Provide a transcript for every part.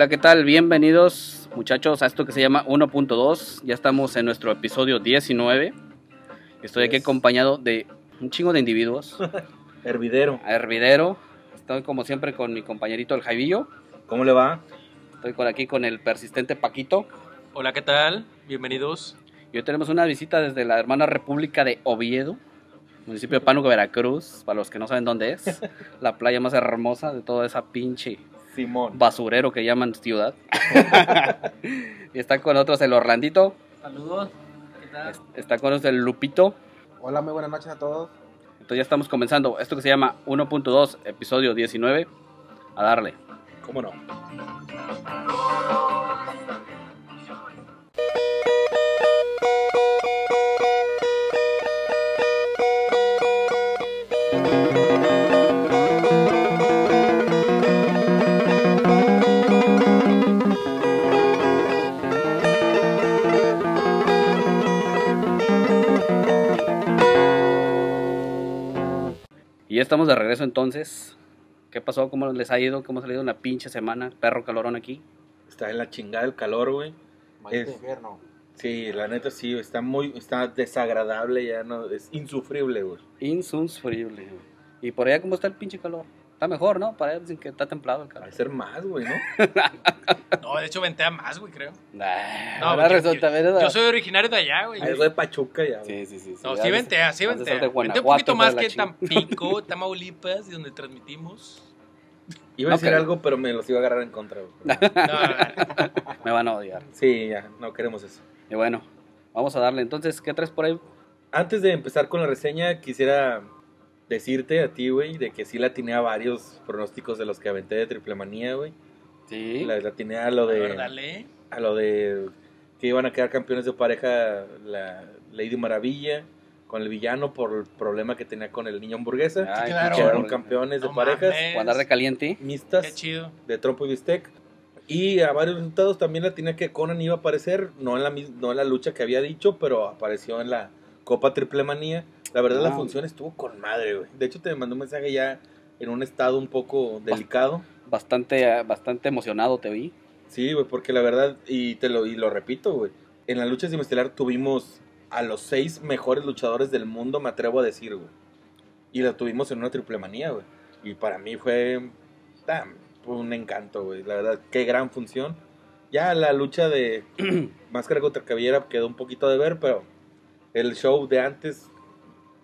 Hola, ¿qué tal? Bienvenidos muchachos a esto que se llama 1.2. Ya estamos en nuestro episodio 19. Estoy aquí acompañado de un chingo de individuos. Hervidero. A Hervidero. Estoy como siempre con mi compañerito el Jaivillo. ¿Cómo le va? Estoy con aquí con el persistente Paquito. Hola, ¿qué tal? Bienvenidos. Y hoy tenemos una visita desde la hermana República de Oviedo, municipio de Pánuco, Veracruz, para los que no saben dónde es. La playa más hermosa de toda esa pinche Simón. basurero que llaman ciudad. y está con nosotros el Orlandito. Saludos. ¿Qué tal? Está con nosotros el Lupito. Hola, muy buenas noches a todos. Entonces ya estamos comenzando esto que se llama 1.2, episodio 19. A darle. ¿Cómo no? Y ya estamos de regreso entonces. ¿Qué pasó? ¿Cómo les ha ido? ¿Cómo ha salido una pinche semana? Perro calorón aquí. Está en la chingada el calor, güey. Es- infierno. Sí, la neta sí, está muy, está desagradable ya, no, es insufrible, güey. Insufrible. güey. ¿Y por allá cómo está el pinche calor? Está mejor, ¿no? Para allá dicen que está templado el Va calor. a ser más, güey, ¿no? No, de hecho ventea más, güey, creo. Nah, No, ahora resulta, yo, soy originario de allá, güey. Algo de Pachuca ya, güey. Sí, sí, sí. sí. No, sí ventea, sí de ser ventea. de Ventea un poquito más que. Tampico, Tamaulipas, y donde transmitimos. Iba a decir algo, pero me los iba a agarrar en contra, güey. No, Me van a odiar. Sí, ya, no queremos eso. Y bueno, vamos a darle. Entonces, ¿qué traes por ahí? Antes de empezar con la reseña, quisiera decirte a ti, güey, de que sí la atiné a varios pronósticos de los que aventé de triple manía, güey. Sí. La, la atiné a lo a de... ver, dale. a lo de que iban a quedar campeones de pareja la Lady Maravilla con el villano por el problema que tenía con el niño hamburguesa. Ay, claro. Quedaron campeones de No parejas andar de caliente. Qué mixtas chido. de trompo y bistec. Y a varios resultados también la tenía que Conan iba a aparecer, no en la mis- no en la lucha que había dicho, pero apareció en la Copa Triple Manía. La verdad la función estuvo con madre, güey. De hecho te mandé un mensaje ya en un estado un poco delicado. Bastante, bastante emocionado te vi. Sí, güey, porque la verdad, y te lo, y lo repito, güey, en la lucha estelar tuvimos a los seis mejores luchadores del mundo, me atrevo a decir, güey. Y la tuvimos en una triple manía, güey. Y para mí fue, fue un encanto, güey. La verdad, qué gran función. Ya la lucha de Máscara contra Cabellera quedó un poquito de ver, pero el show de antes,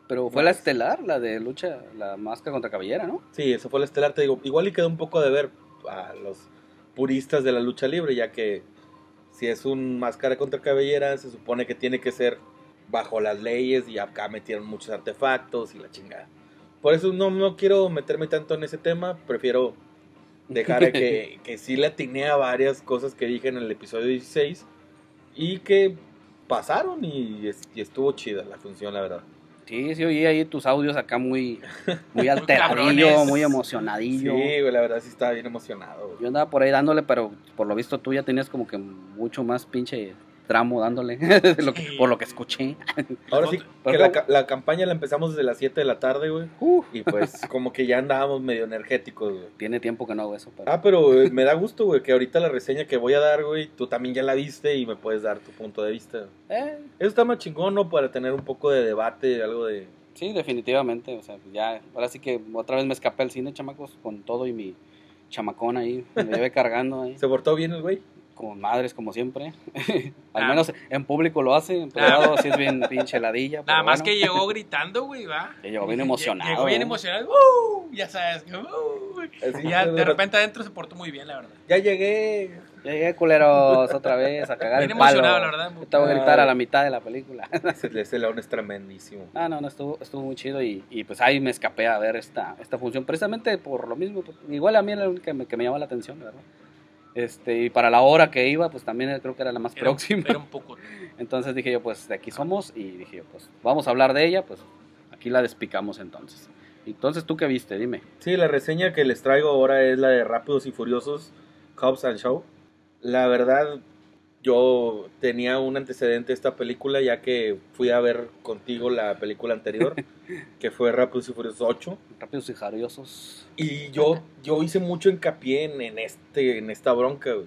Pero fue la estelar, la de lucha, la máscara contra cabellera, ¿no? sí, eso fue el estelar, te digo, igual y quedó un poco de ver a los puristas de la lucha libre, ya que si es un máscara contra cabellera, se supone que tiene que ser bajo las leyes y acá metieron muchos artefactos y la chingada. Por eso no, no quiero meterme tanto en ese tema, prefiero dejar que, que sí le atiné a varias cosas que dije en el episodio 16 y que pasaron y, y estuvo chida la función, la verdad. Sí, sí, oí ahí tus audios acá muy, muy alteradillo, muy Sí, emocionadillo. güey, la verdad sí estaba bien emocionado. güey. Yo andaba por ahí dándole, pero por lo visto tú ya tenías como que mucho más pinche tramo dándole, de lo que- Sí. por lo que escuché. Ahora sí, que la, la campaña la empezamos desde las 7 de la tarde, güey. Uh, Y pues como que ya andábamos medio energéticos, güey. tiene tiempo que no hago eso. Pero... Ah, pero eh, me da gusto, güey, que ahorita la reseña que voy a dar, güey, tú también ya la viste y me puedes dar tu punto de vista. Eh, Eso está más chingón, ¿no? Para tener un poco de debate, algo de... sí, definitivamente. O sea, pues ya, ahora sí que otra vez me escapé al cine, chamacos, con todo y mi chamacón ahí. Me llevé cargando ahí. ¿Se portó bien el güey? Con madres, como siempre. al Ah. menos en público lo hace, en privado sí es bien pinche ladilla. Nada más bueno. que llegó gritando, güey, va. Que llegó bien emocionado. Llegó bien emocionado. ¡Uh! Ya sabes. que, ¡uh! Ya de repente adentro se portó muy bien, la verdad. Ya llegué. Ya llegué, culeros, otra vez a cagar Bien el palo. emocionado, la verdad. Voy a gritar a la mitad de la película. Ese, ese león es tremendísimo. Ah, no, no, estuvo, estuvo muy chido y, y pues ahí me escapé a ver esta, esta función, precisamente por lo mismo, igual a mí era la única que me, que me llama la atención, ¿verdad? Este, y para la hora que iba, pues también creo que era la más Era- próxima. Era un poco. Entonces dije yo, pues de aquí somos y dije yo, pues vamos a hablar de ella, pues aquí la despicamos entonces. Entonces, ¿tú qué viste? Dime. Sí, la reseña que les traigo ahora es la de Rápidos y Furiosos, Hobbs and Show. La verdad, yo tenía un antecedente de esta película ya que fui a ver contigo la película anterior, que fue Rápidos y Furiosos 8. Rápidos y jariosos. Y yo, yo hice mucho hincapié en, en este, en esta bronca, güey.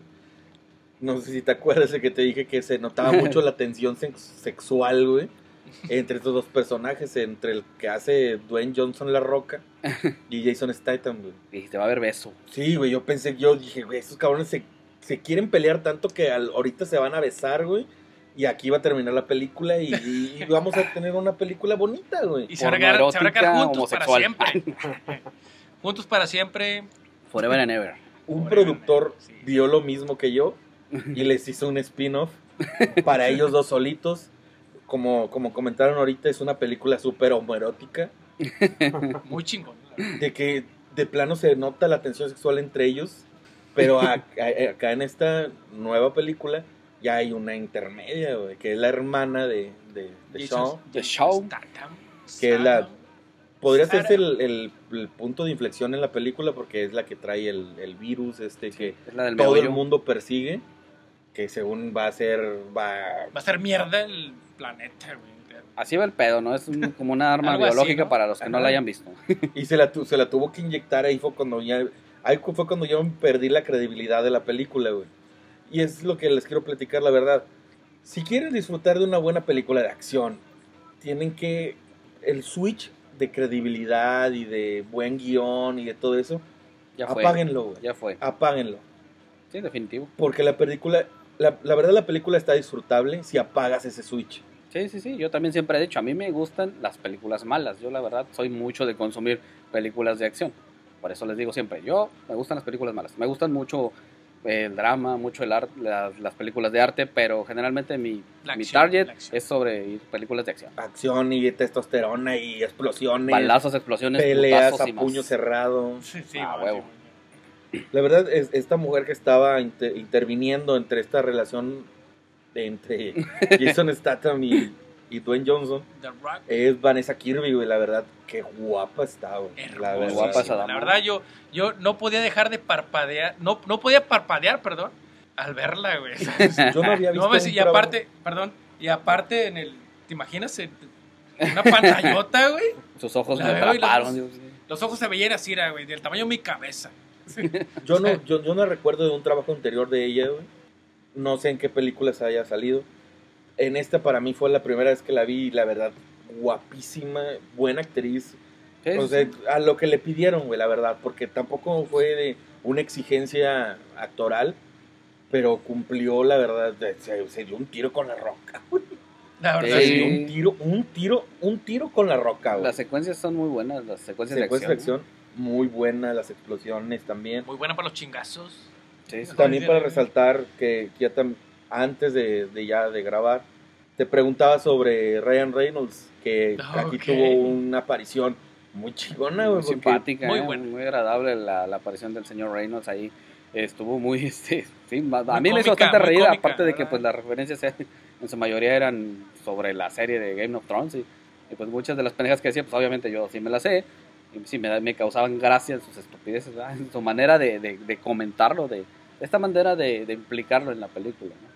No sé si te acuerdas de que te dije que se notaba mucho la tensión sex- sexual, güey. Entre estos dos personajes, entre el que hace Dwayne Johnson La Roca y Jason Statham, güey. Y te va a haber beso. Sí, güey, yo pensé, yo dije, güey, estos cabrones se, se quieren pelear tanto que al- ahorita se van a besar, güey. Y aquí va a terminar la película y, y vamos a tener una película bonita, güey. Y se van a quedar, juntos para homosexual. siempre. juntos para siempre. Forever and ever. Un Órale, productor sí. vio lo mismo que yo y les hizo un spin-off para ellos dos solitos. Como, como comentaron ahorita, es una película súper homoerótica. Muy chingón. De que de plano se nota la tensión sexual entre ellos. Pero a- a- acá en esta nueva película ya hay una intermedia, güey, que es la hermana de, de, de Shaw. The Show. Statham. Que es la-. Podría ser el, el- el punto de inflexión en la película porque es la que trae el, el virus este que Es la del todo el mundo persigue. Que según va a ser. Va, Va a ser mierda el planeta, güey. Así va el pedo, ¿no? Es un- como una arma así, biológica ¿no? para los que no la hayan visto. y se la, tu- se la tuvo que inyectar ahí fue cuando ya. Ahí fue cuando yo perdí la credibilidad de la película, güey. Y es lo que les quiero platicar, la verdad. Si quieren disfrutar de una buena película de acción, tienen que. El switch de credibilidad y de buen guion y de todo eso, Ya fue. apáguenlo, güey. Ya fue. Apáguenlo. Sí, definitivo. Porque la película, la, la verdad la película está disfrutable si apagas ese switch. Sí, sí, sí. Yo también siempre he dicho, a mí me gustan las películas malas. Yo la verdad soy mucho de consumir películas de acción. Por eso les digo siempre, yo me gustan las películas malas. Me gustan mucho el drama, mucho el arte, las, las películas de arte, pero generalmente mi, La mi acción, target es sobre películas de acción. Acción y testosterona y explosiones, Balazos, explosiones, peleas a y más. puño cerrado. Sí, sí, Ah, huevo. sí, La verdad es esta mujer que estaba inter- interviniendo entre esta relación entre Jason Statham y, y Dwayne Johnson The Rock. es Vanessa Kirby, güey. La verdad, qué guapa está, güey. La Hermosa. verdad. guapa La verdad, yo, yo no podía dejar de parpadear. No, no podía parpadear, perdón, al verla, güey. Yo no había visto. No, ves, un y trabajo- aparte, perdón, y aparte en el. ¿Te imaginas? En una pantallota, güey. Sus ojos La me los atraparon. sí. Los ojos se veían así, era, güey, del tamaño de mi cabeza. Yo no, yo, yo no recuerdo de un trabajo anterior de ella, güey. No sé en qué películas haya salido. En esta para mí fue la primera vez que la vi y la verdad, guapísima, buena actriz. Sí, o sea, sí. a lo que le pidieron, güey, la verdad, porque tampoco fue de una exigencia actoral, pero cumplió, la verdad, de- se, se dio un tiro con la roca. güey. La verdad, Se Sí. dio un tiro, un tiro, un tiro con la roca, güey. Las secuencias son muy buenas, las secuencias Secuencias de de acción. acción muy buenas, las explosiones también. Muy buena para los chingazos. Sí, sí. También para resaltar que ya tam- antes de, de ya de grabar, te preguntaba sobre Ryan Reynolds, que Ah, aquí ok. tuvo una aparición muy chingona, muy simpática, muy muy, buena. muy agradable la, la aparición del señor Reynolds ahí. Estuvo muy, este, sí, ma- a Muy mí me hizo bastante muy reír, cómica, aparte de que ¿verdad? pues las referencias eh, en su mayoría eran sobre la serie de Game of Thrones y, y, pues muchas de las pendejas que decía, pues obviamente yo sí me las sé y sí me, me causaban gracia en sus estupideces, ¿verdad? en su manera de, de, de comentarlo, de, de esta manera de, de implicarlo en la película. ¿no?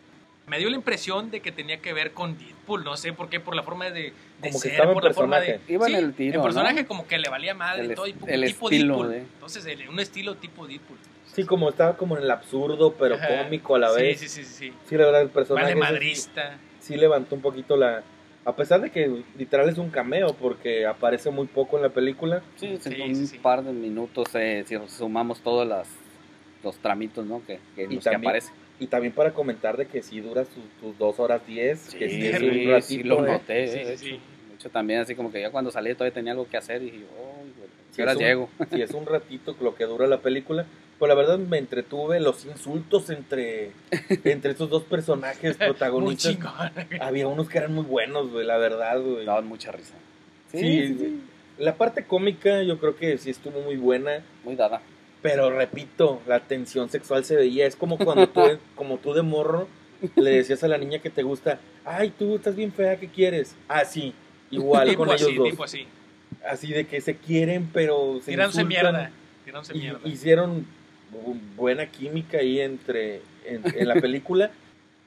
Me dio la impresión de que tenía que ver con Deadpool. No sé por qué, por la forma de, de Como que ser, estaba en por la forma de. personaje. Iba en el tiro, El personaje ¿no? como que le valía madre El y todo. y el tipo estilo Deadpool. de- Entonces, el- un estilo tipo Deadpool. Sí, como estaba como en el absurdo, pero Ajá. cómico a la Sí, vez. Sí, sí, sí. sí. Sí, la verdad, el personaje Vale ese sí- madrista. sí levantó un poquito la... A pesar de que literal es un cameo, porque aparece muy poco en la película. Sí, Sí, un sí, sí. par de minutos eh, si sumamos todos las, los tramitos ¿no? que, que, Y los que también- aparecen. Y también para comentar de que sí dura sus, sus dos horas diez, que sí es sí, un sí, ratito. lo ¿eh? noté. Sí, de sí, hecho. sí. Hecho, también así como que ya cuando salí todavía tenía algo que hacer y dije, oh, Sí, ¿qué horas es un- llego? Sí, es un ratito lo que dura la película. Pues la verdad me entretuve los insultos entre, entre estos dos personajes protagonistas. Había unos que eran muy buenos, güey, la verdad, güey. Daban mucha risa. Sí, Sí, sí, sí, La parte cómica yo creo que sí estuvo muy buena. muy dada. Pero repito, la tensión sexual se veía. Es como cuando tú, como tú de morro le decías a la niña que te gusta, ay, tú estás bien fea, ¿qué quieres? Así, igual tipo con ellos así, dos. tipo así. Así de que se quieren, pero se Tirándose insultan. mierda. Tirándose mierda. hicieron bu- buena química ahí entre en, en la película.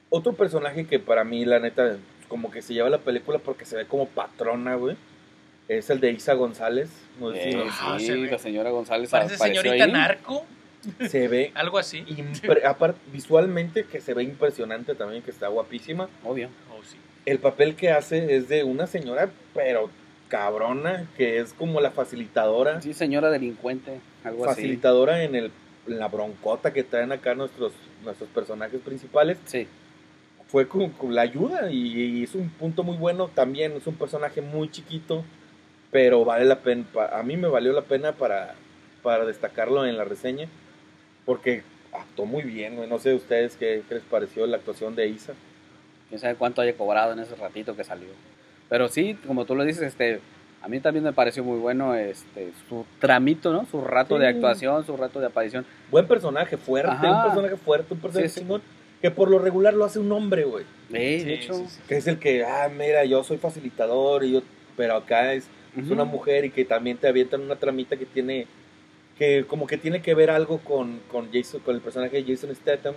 Otro personaje que para mí, la neta, como que se lleva la película porque se ve como patrona, güey. Es el de Isa González. No sé Eh, si- Ah, sí, se la señora González Parece señorita ahí. narco, se ve algo así. aparte, visualmente que se ve impresionante también, que está guapísima. Obvio. Oh, sí. El papel que hace es de una señora, pero cabrona, que es como la facilitadora. Sí, señora delincuente, algo así. facilitadora en, el, en la broncota que traen acá nuestros, nuestros personajes principales. Sí, Fue con, con la ayuda y, y es un punto muy bueno también. Es un personaje muy chiquito, pero vale la pena. pa- A mí me valió la pena para, para destacarlo en la reseña, porque actuó muy bien. güey. No sé ustedes qué, qué les pareció la actuación de Isa. quién sabe cuánto haya cobrado en ese ratito que salió. Pero sí, como tú lo dices, este, a mí también me pareció muy bueno este, su tramito, ¿no? Su rato Sí. de actuación, su rato de aparición. Buen personaje, fuerte, Ajá. un personaje fuerte, un personaje Sí, sí. chingón, que por lo regular lo hace un hombre, güey. Sí, de hecho, sí, sí. Que es el que, ah, mira, yo soy facilitador, y yo, pero acá es, es Ujú. una mujer y que también te avientan una tramita que tiene, que como que tiene que ver algo con, con Jason, con el personaje de Jason Statham,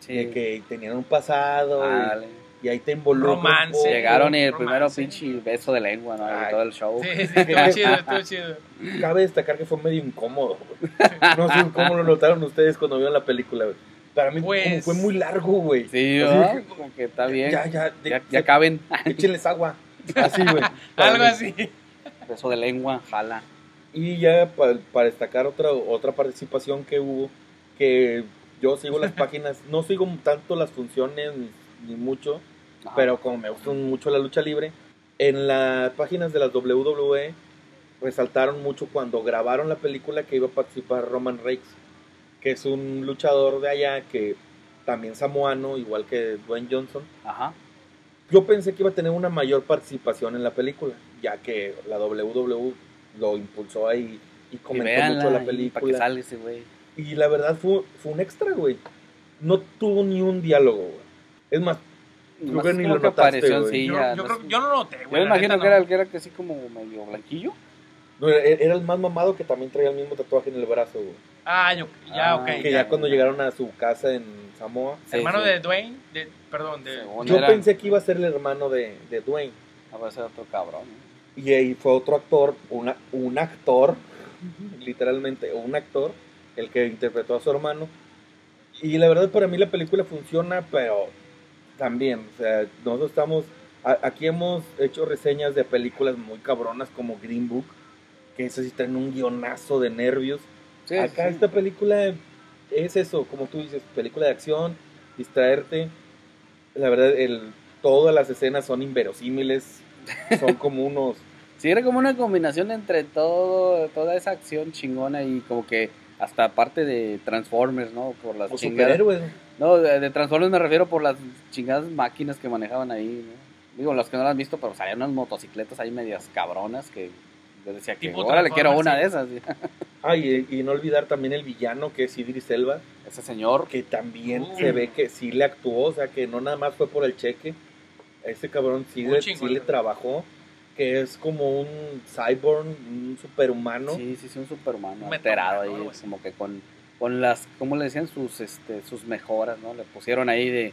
sí. de que tenían un pasado y- Dale. y, ahí te involucra. un Romance. poco. Llegaron y el romance. primero pinche beso de lengua, ¿no? Y Ay. todo el show. Sí, sí, estuvo chido, estuvo chido. Cabe destacar que fue medio incómodo, güey. No sé cómo lo notaron ustedes cuando vieron la película, güey. Para mí Pues- como fue muy largo, güey. Sí, dije, como que está bien. Ya, ya, de- Ya, ya caben. échenles agua. Así, güey. Algo mí. así. Beso de lengua, jala. Y ya pa- para, destacar otra, otra participación que hubo, que yo sigo las páginas, no sigo tanto las funciones ni, ni mucho, Ajá. pero como me gusta mucho la lucha libre, en las páginas de las WWE resaltaron mucho cuando grabaron la película que iba a participar Roman Reigns, que es un luchador de allá que también samoano, igual que Dwayne Johnson. Ajá. Yo pensé que iba a tener una mayor participación en la película, ya que la WWE lo impulsó ahí y Y comentó véanla, mucho la Para que película. salga ese güey. Y la verdad fue, fue un extra, güey. No tuvo ni un diálogo, güey. Es más, Creo que ni lo que notaste, güey. Yo, ya, yo no creo, yo no lo noté, Yo güey. me la imagino que no. era el que era que así como medio blanquillo. no, era, era el más mamado que también traía el mismo tatuaje en el brazo, güey. Ah, yo, ya, Ah, ok. Que ya cuando llegaron a su casa en Samoa, Sí, Hermano sí. de Dwayne, de, perdón, de... Según yo era- pensé que iba a ser el hermano de, de Dwayne. A ver, ese otro cabrón. ¿no? Y ahí fue otro actor, una, un actor, literalmente, un actor, el que interpretó a su hermano. Y la verdad para mí la película funciona, pero también, o sea, nosotros estamos, a- aquí hemos hecho reseñas de películas muy cabronas como Green Book, que eso sí traen un guionazo de nervios. Sí, Acá sí. esta película es eso, como tú dices, película de acción, distraerte. La verdad, el, todas las escenas son inverosímiles, son como unos... Sí, era como una combinación entre todo, toda esa acción chingona y como que hasta parte de Transformers, ¿no? Por las o chingadas. superhéroes. No, de, de Transformers me refiero por las chingadas máquinas que manejaban ahí, ¿no? Digo, los que no las han visto, pero salían unas motocicletas ahí medias cabronas que yo decía que, Tipo órale, quiero una de esas. Ah, y, y no olvidar también el villano que es Idris Elba, Ese señor, que también Uh. se ve que sí le actuó, o sea, que no nada más fue por el cheque. Ese cabrón sí, le, chingón, sí le trabajó, que es como un cyborg, un superhumano. sí, sí, sí, un superhumano Un alterado ¿no? ahí, así. como que con, con las, ¿cómo le decían? Sus, este, sus mejoras, ¿no? Le pusieron ahí de,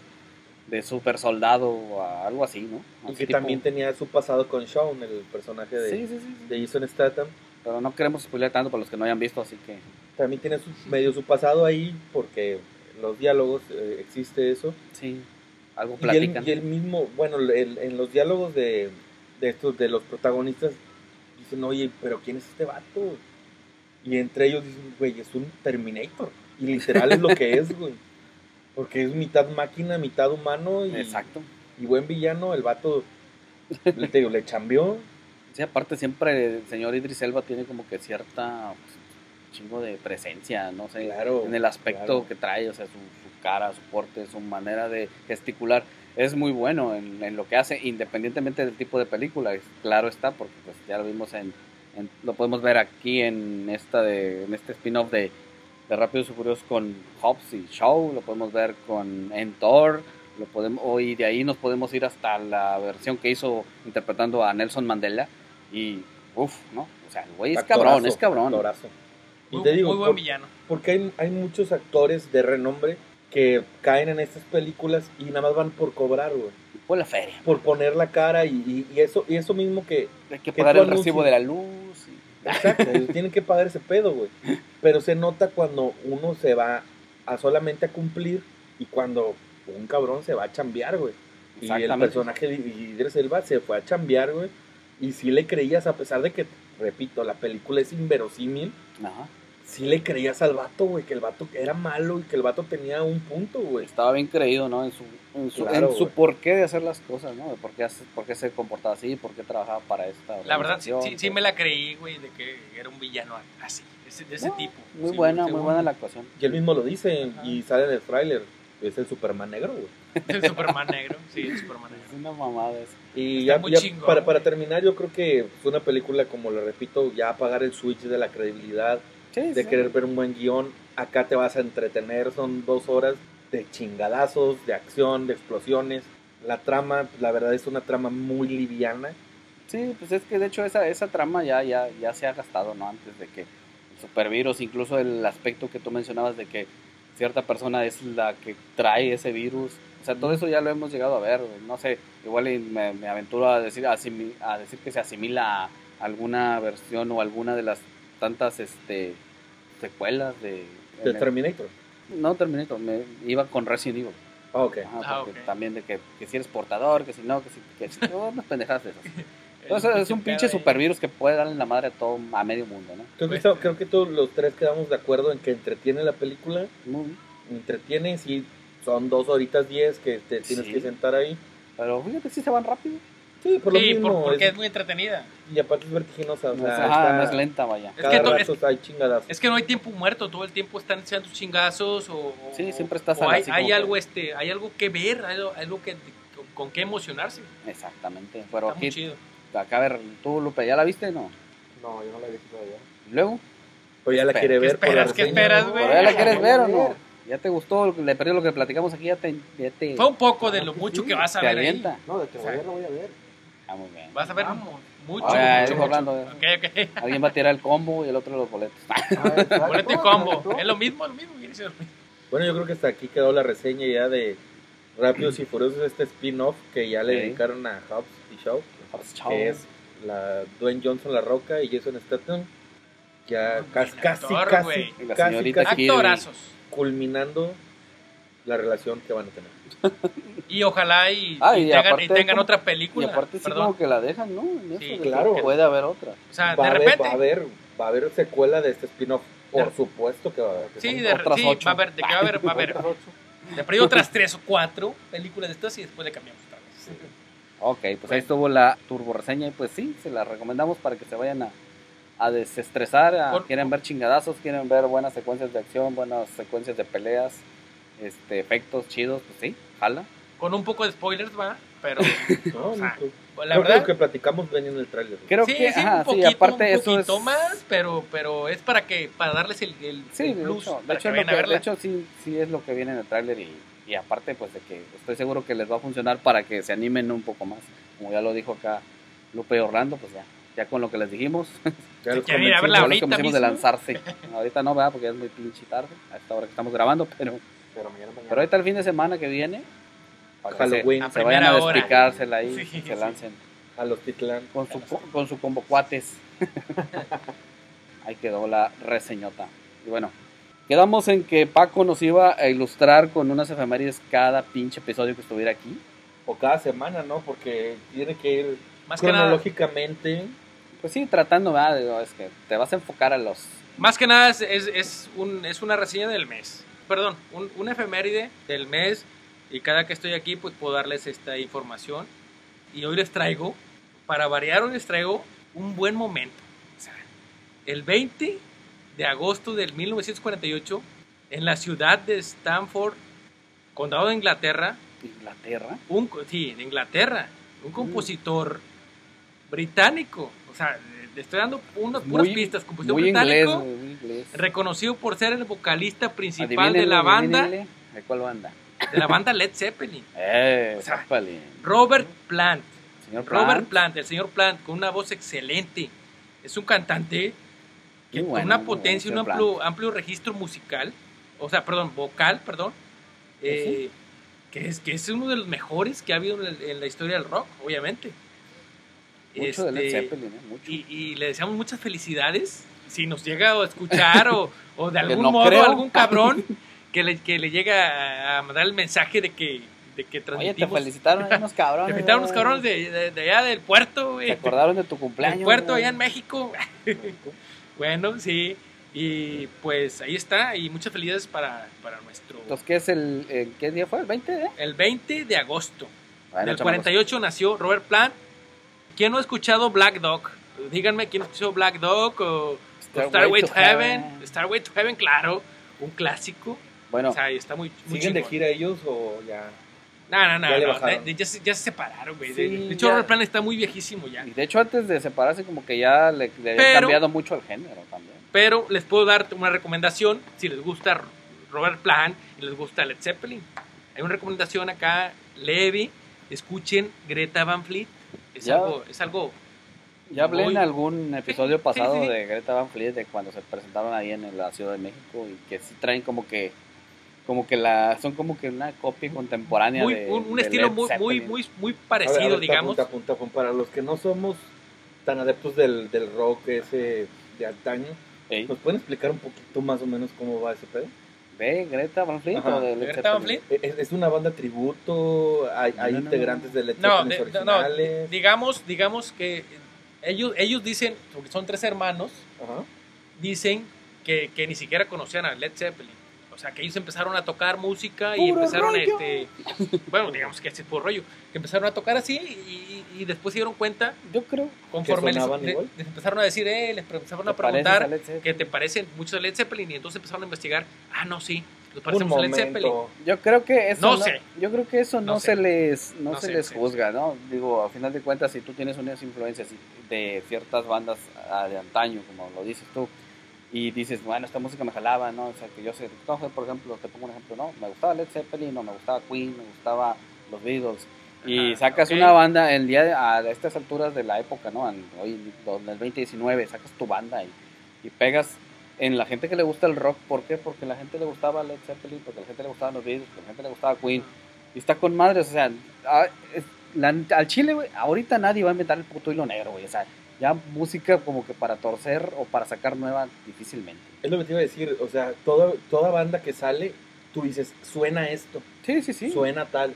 de super soldado o algo así, ¿no? Y Así que tipo- también tenía su pasado con Shawn, el personaje de, Sí, sí, sí, sí. de Jason Statham. Pero no queremos spoiler tanto para los que no hayan visto, así que... También tiene su, medio su pasado ahí, porque en los diálogos eh, existe eso. Sí, algo Y él, platican. y él mismo, bueno, el- en los diálogos de, de estos, de los protagonistas, dicen, oye, pero ¿quién es este vato? Y entre ellos dicen, güey, es un Terminator. Y literal es lo que es, güey. Porque es mitad máquina, mitad humano y, Exacto. y buen villano. El vato, le, te digo, le chambeó. Sí, aparte siempre el señor Idris Elba tiene como que cierta pues, chingo de presencia, no sé, Claro, en el aspecto claro. que trae, o sea, su, su cara, su porte, su manera de gesticular. Es muy bueno en, en lo que hace, independientemente del tipo de película, claro está, porque pues ya lo vimos en, en- lo podemos ver aquí en esta de, en este spin-off de, de Rápidos y Furiosos con Hobbs y Shaw, lo podemos ver con en Thor, lo podemos, o- y de ahí nos podemos ir hasta la versión que hizo interpretando a Nelson Mandela y uff, ¿no? O sea, el güey es Actorazo, cabrón, es cabrón. actorazo. Y Muy, te digo, muy buen por- villano. porque hay, hay muchos actores de renombre que caen en estas películas y nada más van por cobrar, güey. Por la feria. Por poner la cara y, y- y eso, y eso mismo que, Hay que pagar el recibo de la luz. y- Exacto, tienen que pagar ese pedo, güey. Pero se nota cuando uno se va a solamente a cumplir y cuando un cabrón se va a chambear, güey. Y el personaje de Idris Elba se fue a chambear, güey. Y sí le creías, a pesar de que, repito, la película es inverosímil, Ajá. Sí le creías al vato, güey, que el vato era malo y que el vato tenía un punto, güey. Estaba bien creído, ¿no? En su, en su, Claro, en su porqué de hacer las cosas, ¿no? De por qué, por qué se comportaba así, por qué trabajaba para esta La verdad, sí, sí, sí me la creí, güey, de que era un villano así, ese- de ese No, tipo. Muy Sí, buena, muy buena la actuación. Y él mismo lo dice Ajá. y sale en el tráiler. Es el Superman negro, güey. El Superman negro, sí, el Superman negro. Es una mamada eso. Y Está ya, muy ya chingón, para, para terminar, yo creo que fue una película, como le repito, ya apagar el switch de la credibilidad, Sí, de sí. querer ver un buen guion. Acá te vas a entretener, son dos horas de chingadazos, de acción, de explosiones. La trama, la verdad, es una trama muy liviana. Sí, pues es que de hecho esa, esa trama ya, ya, ya se ha gastado, ¿no? Antes de que el supervirus, incluso el aspecto que tú mencionabas de que cierta persona es la que trae ese virus. O sea, todo eso ya lo hemos llegado a ver. No sé, igual me, me aventuro a decir, a decir que se asimila a alguna versión o alguna de las tantas este, secuelas de... De Terminator. no, Terminator, me iba con Resident Evil. Ah, ok. Ajá, Ah, porque ok. también de que, que si eres portador, que si no, que si... Que si todas las pendejadas de esas. Entonces es un pinche supervirus que puede darle la madre a todo, a medio mundo, ¿no? Creo que, está- creo que todos los tres quedamos de acuerdo en que entretiene la película. Muy- Entretiene, sí, son dos horitas diez que te tienes Sí. que sentar ahí. Pero fíjate, sí se van rápido. Sí, por lo Sí, mismo. por- porque es- es muy entretenida. y aparte es vertiginosa. O No sea, es, ajá, está- no es lenta, vaya. Es cada que to- rato hay chingadas. Es que no hay tiempo muerto, todo el tiempo están echando chingazos o, o- Sí, siempre estás o hay, hay como que- algo este, hay algo que ver, hay algo, algo que con, con qué emocionarse. Exactamente. Pero Está muy aquí, chido. acá a ver, tú, Lupe, ¿ya la viste? No. No, yo no la he visto todavía. ¿Y luego? Pues ya la Espera, quiere ¿qué ver por la esperas? ¿Qué esperas, güey? ¿Pero ya la quieres ver o no? ¿Ya te gustó? Le perdió lo que platicamos aquí, ya te... Ya te Fue un poco de lo que mucho sí. que vas a te ver ahí. No, de que voy a ver, la voy a ver. Ah, muy bien. Vas a ver Vamos. mucho, Ah, mucho, mucho. Orlando, eh. Ok, ok. Alguien va a tirar el combo y el otro los boletos. Ah, exacto. Boleto y combo. Es lo mismo, lo mismo. viene siendo lo mismo. Bueno, yo creo que hasta aquí quedó la reseña ya de Rápidos y Furiosos, este spin-off que ya le Ok. dedicaron a Hobbs y Shaw, Chao. que es la Dwayne Johnson La Roca y Jason Statham. Ya casi, buen casi, actor, casi, casi, casi Kirby. Actorazos. culminando la relación que van a tener. Y ojalá y, Ah, y y tengan, aparte y tengan como- otra Y película. aparte sí Perdón. como que la dejan, ¿no? En eso Sí, de que claro. Puede haber otra. O sea, va, de a haber, repente. va a haber, va a haber secuela de este spin-off. Por supuesto que va a haber. Sí, de, otras sí ocho. va a haber, de que va a haber, va a haber. Otras ocho. De perdido otras tres o cuatro películas de estas y después le cambiamos otra vez. Ok, pues ahí estuvo la turbo reseña y pues sí, se la recomendamos para que se vayan a, a desestresar, a- Por- quieren ver chingadazos, quieren ver buenas secuencias de acción, buenas secuencias de peleas, este, efectos chidos, pues sí, jala. Con un poco de spoilers, va, pero No, O sea, no, la creo que verdad. lo que platicamos venía en el trailer. Creo sí, que, sí, ajá, un sí, poquito, aparte un eso es... poquito más, pero, pero es para que para darles el, el, Sí, el de plus, hecho, de hecho, que a de hecho sí, sí es lo que viene en el tráiler y, y aparte pues de que estoy seguro que les va a funcionar para que se animen un poco más. Como ya lo dijo acá Lupe y Orlando, pues ya, ya con lo que les dijimos, Ya los fue lo que pusimos de lanzarse. Ahorita no, ¿verdad? Porque ya es muy pinche tarde, a esta hora que estamos grabando, pero, Pero mañana, mañana. pero ahorita el fin de semana que viene, para que se- Halloween. A se, vayan a despicársela ahí, Sí, y se sí. lancen A los Titlán. con su, con su combo cuates. Ahí quedó la reseñota. Y bueno, quedamos en que Paco nos iba a ilustrar con unas efemérides cada pinche episodio que estuviera aquí. O cada semana, ¿no? Porque tiene que ir Más que nada, cronológicamente. Pues sí, tratando, ¿verdad? Digo, es que te vas a enfocar a los... más que nada es, es, es un, es una reseña del mes. Perdón, un, una efeméride del mes y cada que estoy aquí pues puedo darles esta información. Y hoy les traigo, para variar hoy les traigo un buen momento. O sea, el 20 de agosto del 1948 en la ciudad de Stamford, condado de Inglaterra, Inglaterra. un, sí, de Inglaterra, un compositor británico. O sea, le estoy dando unas puras Muy- pistas. Compositor Muy británico, muy inglés. reconocido por ser el vocalista principal de la banda. ¿De cuál banda? de la banda Led Zeppelin. Eh, O sea, Zeppelin. Robert Plant. Señor Robert Plant. Plant, el señor Plant, con una voz excelente. Es un cantante que con una potencia y un amplio, amplio registro musical, o sea, perdón, vocal, perdón, eh, que, es, que es uno de los mejores que ha habido en, el- en la historia del rock, obviamente. Mucho de Led Este, Zeppelin, ¿eh? Mucho. y, y le deseamos muchas felicidades. Si nos llega a escuchar o, o de algún no modo creo. algún cabrón que le, que le llega a, mandar el mensaje de que, de que Oye, te transmitimos. felicitaron unos cabrones. Te felicitaron unos cabrones de, de- de allá del puerto, Te acordaron de tu Del cumpleaños. puerto güey. allá en México. bueno, sí. Y pues ahí está. Y muchas felicidades para, para nuestro. Entonces, ¿qué es el, el- ¿Qué día fue? ¿El 20 de? El 20 de agosto Bueno, del chamacos. 48 nació Robert Plant. ¿Quién no ha escuchado Black Dog? Díganme quién escuchó Black Dog o Starway Starway to to Heaven. Heaven. Starway to Heaven, claro. Un clásico. Bueno, O sea, está muy, muy ¿Siguen de chingón. gira ellos o ya? No, no, no. Ya no, de- ya, se, ya se separaron, güey. Sí, de, de hecho. Robert Plant está muy viejísimo ya. y de hecho antes de separarse como que ya le, le había Pero- cambiado mucho el género también. Pero les puedo dar una recomendación si les gusta Robert Plant y les gusta Led Zeppelin. Hay una recomendación acá, leve. Escuchen Greta Van Fleet. Es, Ya. algo, es algo. Ya hablé Muy- en algún episodio pasado sí, sí. de Greta Van Fleet de cuando se presentaron ahí en la Ciudad de México y que sí traen como que como que la son como que una copia contemporánea Muy, de un, un de estilo Led muy, muy, muy, muy A ver, parecido, a ver, digamos. Para los que no somos tan adeptos del, del rock ese de antaño, Ey, ¿nos pueden explicar un poquito más o menos cómo va ese pedo? ¿De Greta Van Fleet Ajá. o de Led ¿Greta Van? Fleet? ¿Es, es una banda tributo? ¿Hay, hay No, no, no. integrantes de Led No, Zeppelin no, originales? digamos, digamos que ellos, ellos dicen, porque son tres hermanos, Ajá. dicen que, que ni siquiera conocían a Led Zeppelin. O sea, que ellos empezaron a tocar música y Puro empezaron rollo. este. Bueno, digamos que ese puro rollo. Que empezaron a tocar así y, y después se dieron cuenta, Yo creo conforme les, empezaron a decir, eh, les empezaron a preguntar que te parecen muchos de Led Zeppelin y entonces empezaron a investigar, ah, no, sí, nos Un parecemos a Led Zeppelin. momento. Yo creo que eso No no, sé. yo creo que eso no, No se les no, No se sé, les juzga, ¿no? Digo, a final de cuentas si tú tienes unas influencias de ciertas bandas de antaño, como lo dices tú, y dices, bueno, esta música me jalaba, ¿no? O sea, que yo sé, por ejemplo, te pongo un ejemplo, ¿no? Me gustaba Led Zeppelin, no me gustaba Queen, me gustaba los Beatles. Y Ajá, sacas ok. una banda el día de- a estas alturas de la época, ¿no? En, hoy, en el 2019, sacas tu banda y, y pegas en la gente que le gusta el rock. ¿Por qué? Porque a la gente le gustaba Led Zeppelin, porque a la gente le gustaban los Beatles, porque a la gente le gustaba Queen. Y está con madres, o sea, a- es- la- al chile, güey, ahorita nadie va a inventar el puto hilo negro, güey. O sea, ya música como que para torcer o para sacar nueva, difícilmente. Es lo que te iba a decir, o sea, todo, toda banda que sale, tú dices, suena esto, Sí, sí, sí. suena tal.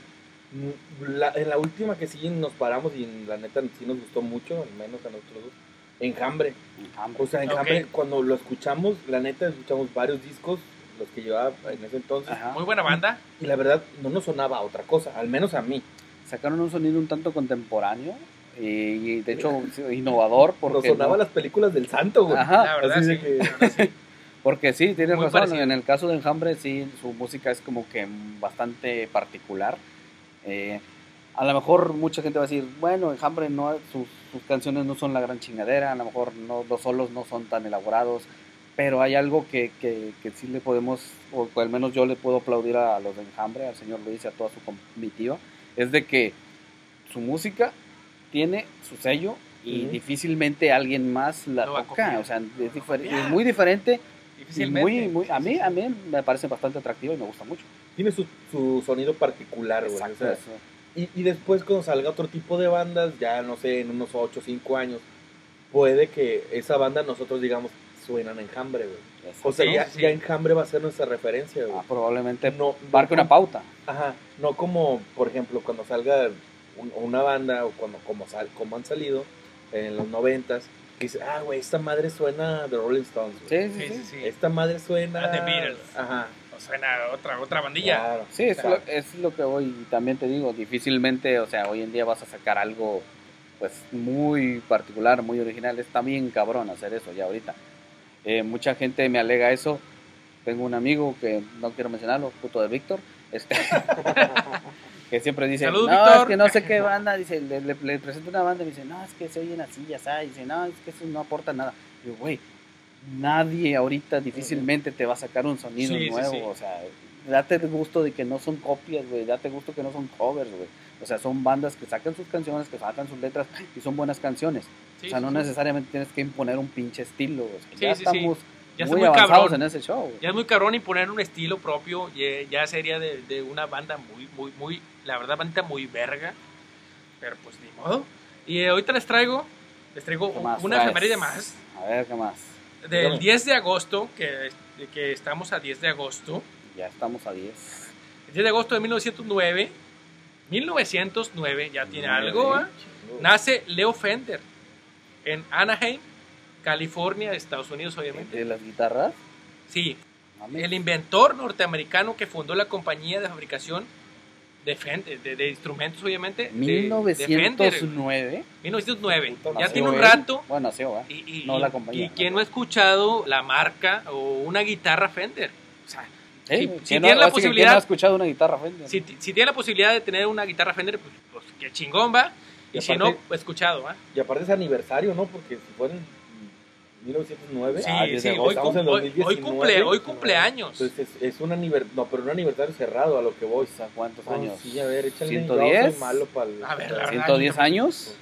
La- en la última que sí nos paramos y la neta sí nos gustó mucho, al menos a nosotros dos, Enjambre. Enjambre. O sea, Enjambre, Ok. cuando lo escuchamos, la neta escuchamos varios discos, los que llevaba en ese entonces, Ajá. Muy buena banda. y la verdad no nos sonaba a otra cosa, al menos a mí. Sacaron un sonido un tanto contemporáneo y, y de hecho innovador porque Nos sonaba no- las películas del santo, güey. Ajá. La verdad, sí. que- la verdad, sí. Porque sí, tienes Muy razón. parecido. En el caso de Enjambre, sí, su música es como que bastante particular. Eh, a lo mejor mucha gente va a decir, bueno, Enjambre no, sus, sus canciones no son la gran chingadera, a lo mejor no, los solos no son tan elaborados, pero hay algo que, que, que sí le podemos, o al menos yo le puedo aplaudir a los de Enjambre, al señor Luis y a toda su comitiva, es de que su música tiene su sello y Ujú. difícilmente alguien más la a toca, o sea, es, es muy diferente y muy, muy, a mí, a mí me parece bastante atractivo y me gusta mucho. Tiene su, su sonido particular, güey. o Exacto, sea, eso. y, y después cuando salga otro tipo de bandas, ya no sé, en unos 8 o 5 años, puede que esa banda nosotros digamos suenan enjambre, güey. O sea, ya, sí, ya enjambre va a ser nuestra referencia, güey. Ah, probablemente no, no marque una como- pauta. Ajá, no como, por ejemplo, cuando salga un- una banda o cuando como, sal, como han salido en los noventas, que dice, ah, güey, esta madre suena de Rolling Stones. Sí, sí, Sí, sí. Esta madre suena... Ah, The Beatles. Ajá, O suena otra, otra bandilla. claro. Sí, es, O sea, lo, es lo que hoy también te digo, difícilmente, o sea, hoy en día vas a sacar algo pues muy particular, muy original, está bien cabrón hacer eso ya ahorita. Eh, mucha gente me alega eso, tengo un amigo que no quiero mencionarlo, puto de Víctor, este, que siempre dice, no, Víctor". es que no sé qué banda, dice, le, le, le presento una banda y me dice, no, es que se oyen así, ya sabes, dice, no, es que eso no aporta nada. Y yo, güey, nadie ahorita difícilmente te va a sacar un sonido Sí, nuevo, sí. o sea, date el gusto de que no son copias, güey, date gusto que no son covers, güey. O sea, son bandas que sacan sus canciones, que sacan sus letras y son buenas canciones. O sea, no necesariamente tienes que imponer un pinche estilo. o sea, ya estamos Ya muy muy cabrón. en ese show. Ya es muy cabrón imponer un estilo propio. Ya, ya sería de, de una banda muy, muy, muy. La verdad, banda muy verga. Pero pues ni modo. Y eh, ahorita les traigo. Les traigo ¿Qué más una efeméride más. A ver, ¿qué más? Del Dígame. 10 de agosto. Que, que estamos a 10 de agosto. Ya estamos a 10. El 10 de agosto de 1909. 1909, ya tiene Nueve. algo. ¿ah? Nace Leo Fender. En Anaheim, California, Estados Unidos, obviamente. ¿De las guitarras? Sí, el inventor norteamericano que fundó la compañía de fabricación de, Fender, de, de instrumentos, obviamente. de- de Fender, 1909. 1909. Puta, Ya tiene un él. rato. Bueno, nació, ¿verdad? Y, y- No la compañía. y quien no ha escuchado la marca o una guitarra Fender. O sea, Sí, si- ¿quién si no- tiene la que ¿quién posibilidad- no ha escuchado una guitarra Fender? si, si tiene la posibilidad de tener una guitarra Fender, pues, pues qué chingón va. Y, Y si aparte- no, escuchado, ¿va? Y aparte es aniversario, ¿no? Porque si fuera en 1909. Sí, Ah, 10 sí, de hoy, en cum- hoy- hoy 2019. cumple, hoy cumpleaños. Entonces es, es un aniversario, no, pero un aniversario cerrado a lo que voy. ¿a ¿Cuántos Oh, años? sí, a ver, échale. 110. Yo soy malo para el- A ver, para la el- verdad, 110 yo- años.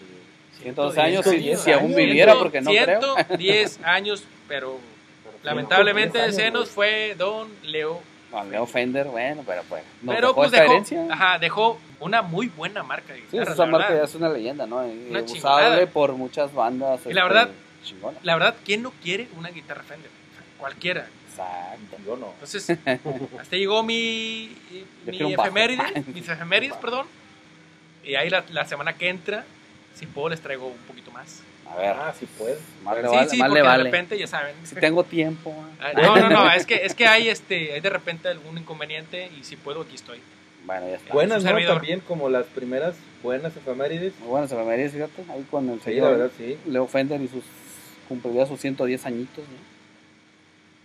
110 años, si, 110 si aún años. viviera, porque no creo. 110 años, pero Pero lamentablemente 110 se años, nos fue Don Leo. Fender, bueno, pero pues. Nos pero dejó pues esta dejó, herencia. ajá, dejó una muy buena marca de Sí, esa marca ya es una leyenda, ¿no? Una usable chingada. por muchas bandas. Y la este, verdad- La verdad, ¿quién no quiere una guitarra Fender? Cualquiera. Exacto. Yo no. Entonces, hasta llegó mi, mi efeméride, mis efemérides, perdón. Y ahí la, la semana que entra, si puedo, les traigo un poquito más. A ver, Ah, sí puedes. más le sí, vale. sí, más porque le de vale. repente, ya saben. Si tengo tiempo. Ah, ah. No, no, no, es que, es que hay, este, hay de repente algún inconveniente y si puedo, aquí estoy. Bueno, ya está. Buenas, ¿no? También como las primeras buenas efemérides. Muy buenas efemérides, fíjate. Ahí con el Sí, señor la verdad, sí. Leo Fender y sus. Cumpliría sus 110 añitos, ¿no?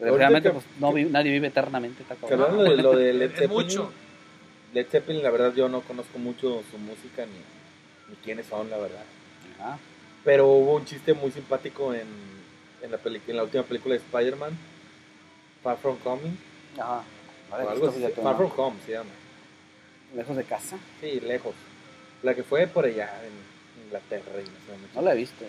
Desgraciadamente, que- pues no vi- nadie vive eternamente. Está Que hablando de lo de Led Zeppelin. mucho. Led Zeppelin, la verdad, yo no conozco mucho su música ni, ni quiénes son, la verdad. Ajá. Pero hubo un chiste muy simpático en, en, la, peli- en la última película de Spider-Man, Far From Coming, Ajá. Vale, o algo así. Far ¿no? From Home se llama. Lejos de casa. Sí, lejos. La que fue por allá, en Inglaterra. y no sé. No la he visto. ¿eh?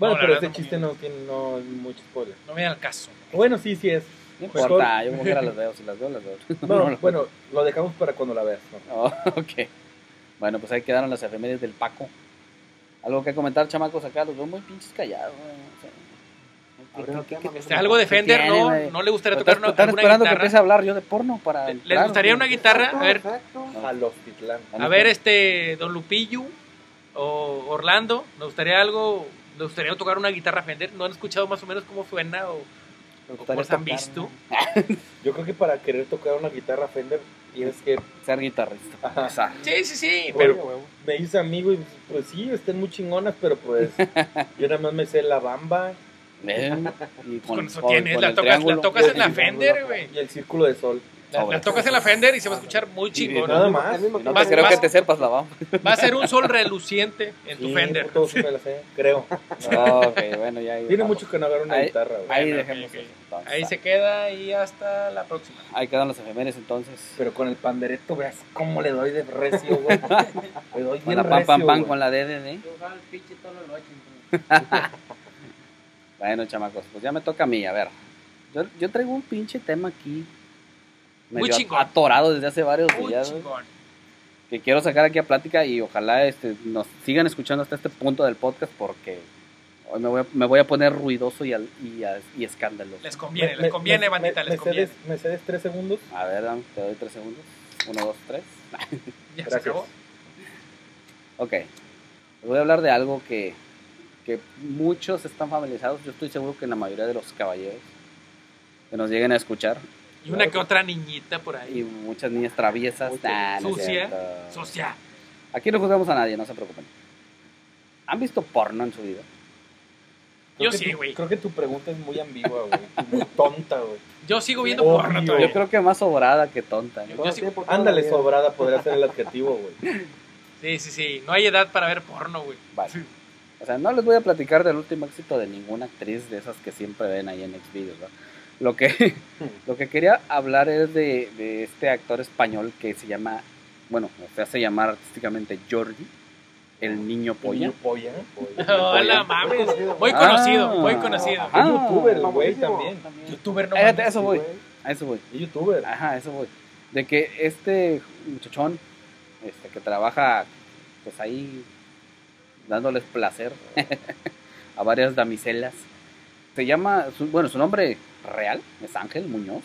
Bueno, No, pero ese no chiste no tiene no es mucho spoiler. No me da el caso. Bueno, sí, sí es. No importa, yo como quiera las veo. Si las veo, las veo. Bueno, No, bueno, lo dejamos para cuando la veas. ¿no? Oh, ok. Bueno, pues ahí quedaron las efemérides del Paco. ¿Algo que comentar, chamacos, acá? Los veo muy pinches callados, güey. O sea, ¿qué- Abriendo qué- qué- tema, qué- Este, algo de ¿qué Fender, tiene, ¿no? ¿No le gustaría Están- tocar una, están alguna esperando que guitarra? empiece a hablar yo de porno para... ¿Les gustaría una guitarra? A ver, a ver, este, Don Lupillo o Orlando, ¿nos gustaría algo? ¿Les gustaría tocar una guitarra Fender? ¿No han escuchado más o menos cómo suena? O, o cómo han tocar, visto? ¿no? Yo creo que para querer tocar una guitarra Fender tienes que. Ser guitarrista. Ajá. Sí, sí, sí. Pero-. Me dice amigo y pues sí, estén muy chingonas, pero pues yo nada más me sé la bamba ¿Eh? Y con eso con- tienes, con la tocas, la tocas en la Fender, güey. y el círculo de sol. La, la tocas en la Fender y se va a escuchar muy chingón. nada ¿no? más. No Más- creo más- que te sepas la bamba. Va a ser un sol reluciente en tu Sí, Fender. todo sí la sé, creo. ok, bueno, ya ahí Tiene mucho que no agarrar una Ahí- guitarra, güey. Ahí Bueno, dejemos eso, entonces. Ahí se queda y hasta la próxima. Ahí quedan las efemérides entonces. Pero con el pandereto, veas cómo le doy de recio, güey. Le doy Con bien la pam pam pam con la DDD. Bueno, chamacos, pues ya me toca a mí, a ver. Yo, yo traigo un pinche tema aquí. Muy Medio chingón. atorado desde hace varios Muy días, chingón. que quiero sacar aquí a plática y ojalá este, nos sigan escuchando hasta este punto del podcast porque hoy me voy a, me voy a poner ruidoso y, al- y, a- y escandaloso. Les conviene, Me- les conviene, me- bandita, me- les me conviene. cedes- ¿Me cedes tres segundos? A ver, te doy tres segundos. Uno, dos, tres. Ya se acabó. Ok. Les voy a hablar de algo que, que muchos están familiarizados. Yo estoy seguro que la mayoría de los caballeros que nos lleguen a escuchar Y una que otra niñita por y ahí. muchas niñas traviesas. Nah, no es Sucia. Socia. Aquí no juzgamos a nadie, no se preocupen. ¿Han visto porno en su vida? Yo que sí, güey. Creo que tu pregunta es muy ambigua, güey. y Muy tonta, güey. Yo sigo viendo Obvio. porno Yo todavía. creo que más sobrada que tonta. ¿no? Yo- sí- tiempo, todo Ándale, sobrada podría ser el adjetivo, güey. Sí, sí, sí. No hay edad para ver porno, güey. Vale. O sea, no les voy a platicar del último éxito de ninguna actriz de esas que siempre ven ahí en Xvideos, ¿verdad? Lo que, lo que quería hablar es de, de este actor español que se llama, bueno, se hace llamar artísticamente Jordi. el niño polla. Niño polla. Hola, mames. Muy Ah. conocido, muy conocido. Ah. Es youtuber, el güey, también. Youtuber no eso voy, a eso voy. Es youtuber. Ajá, eso voy. De que este muchachón, este, que trabaja, pues ahí, dándoles placer a varias damiselas, se llama, su- bueno, su nombre real es Ángel Muñoz.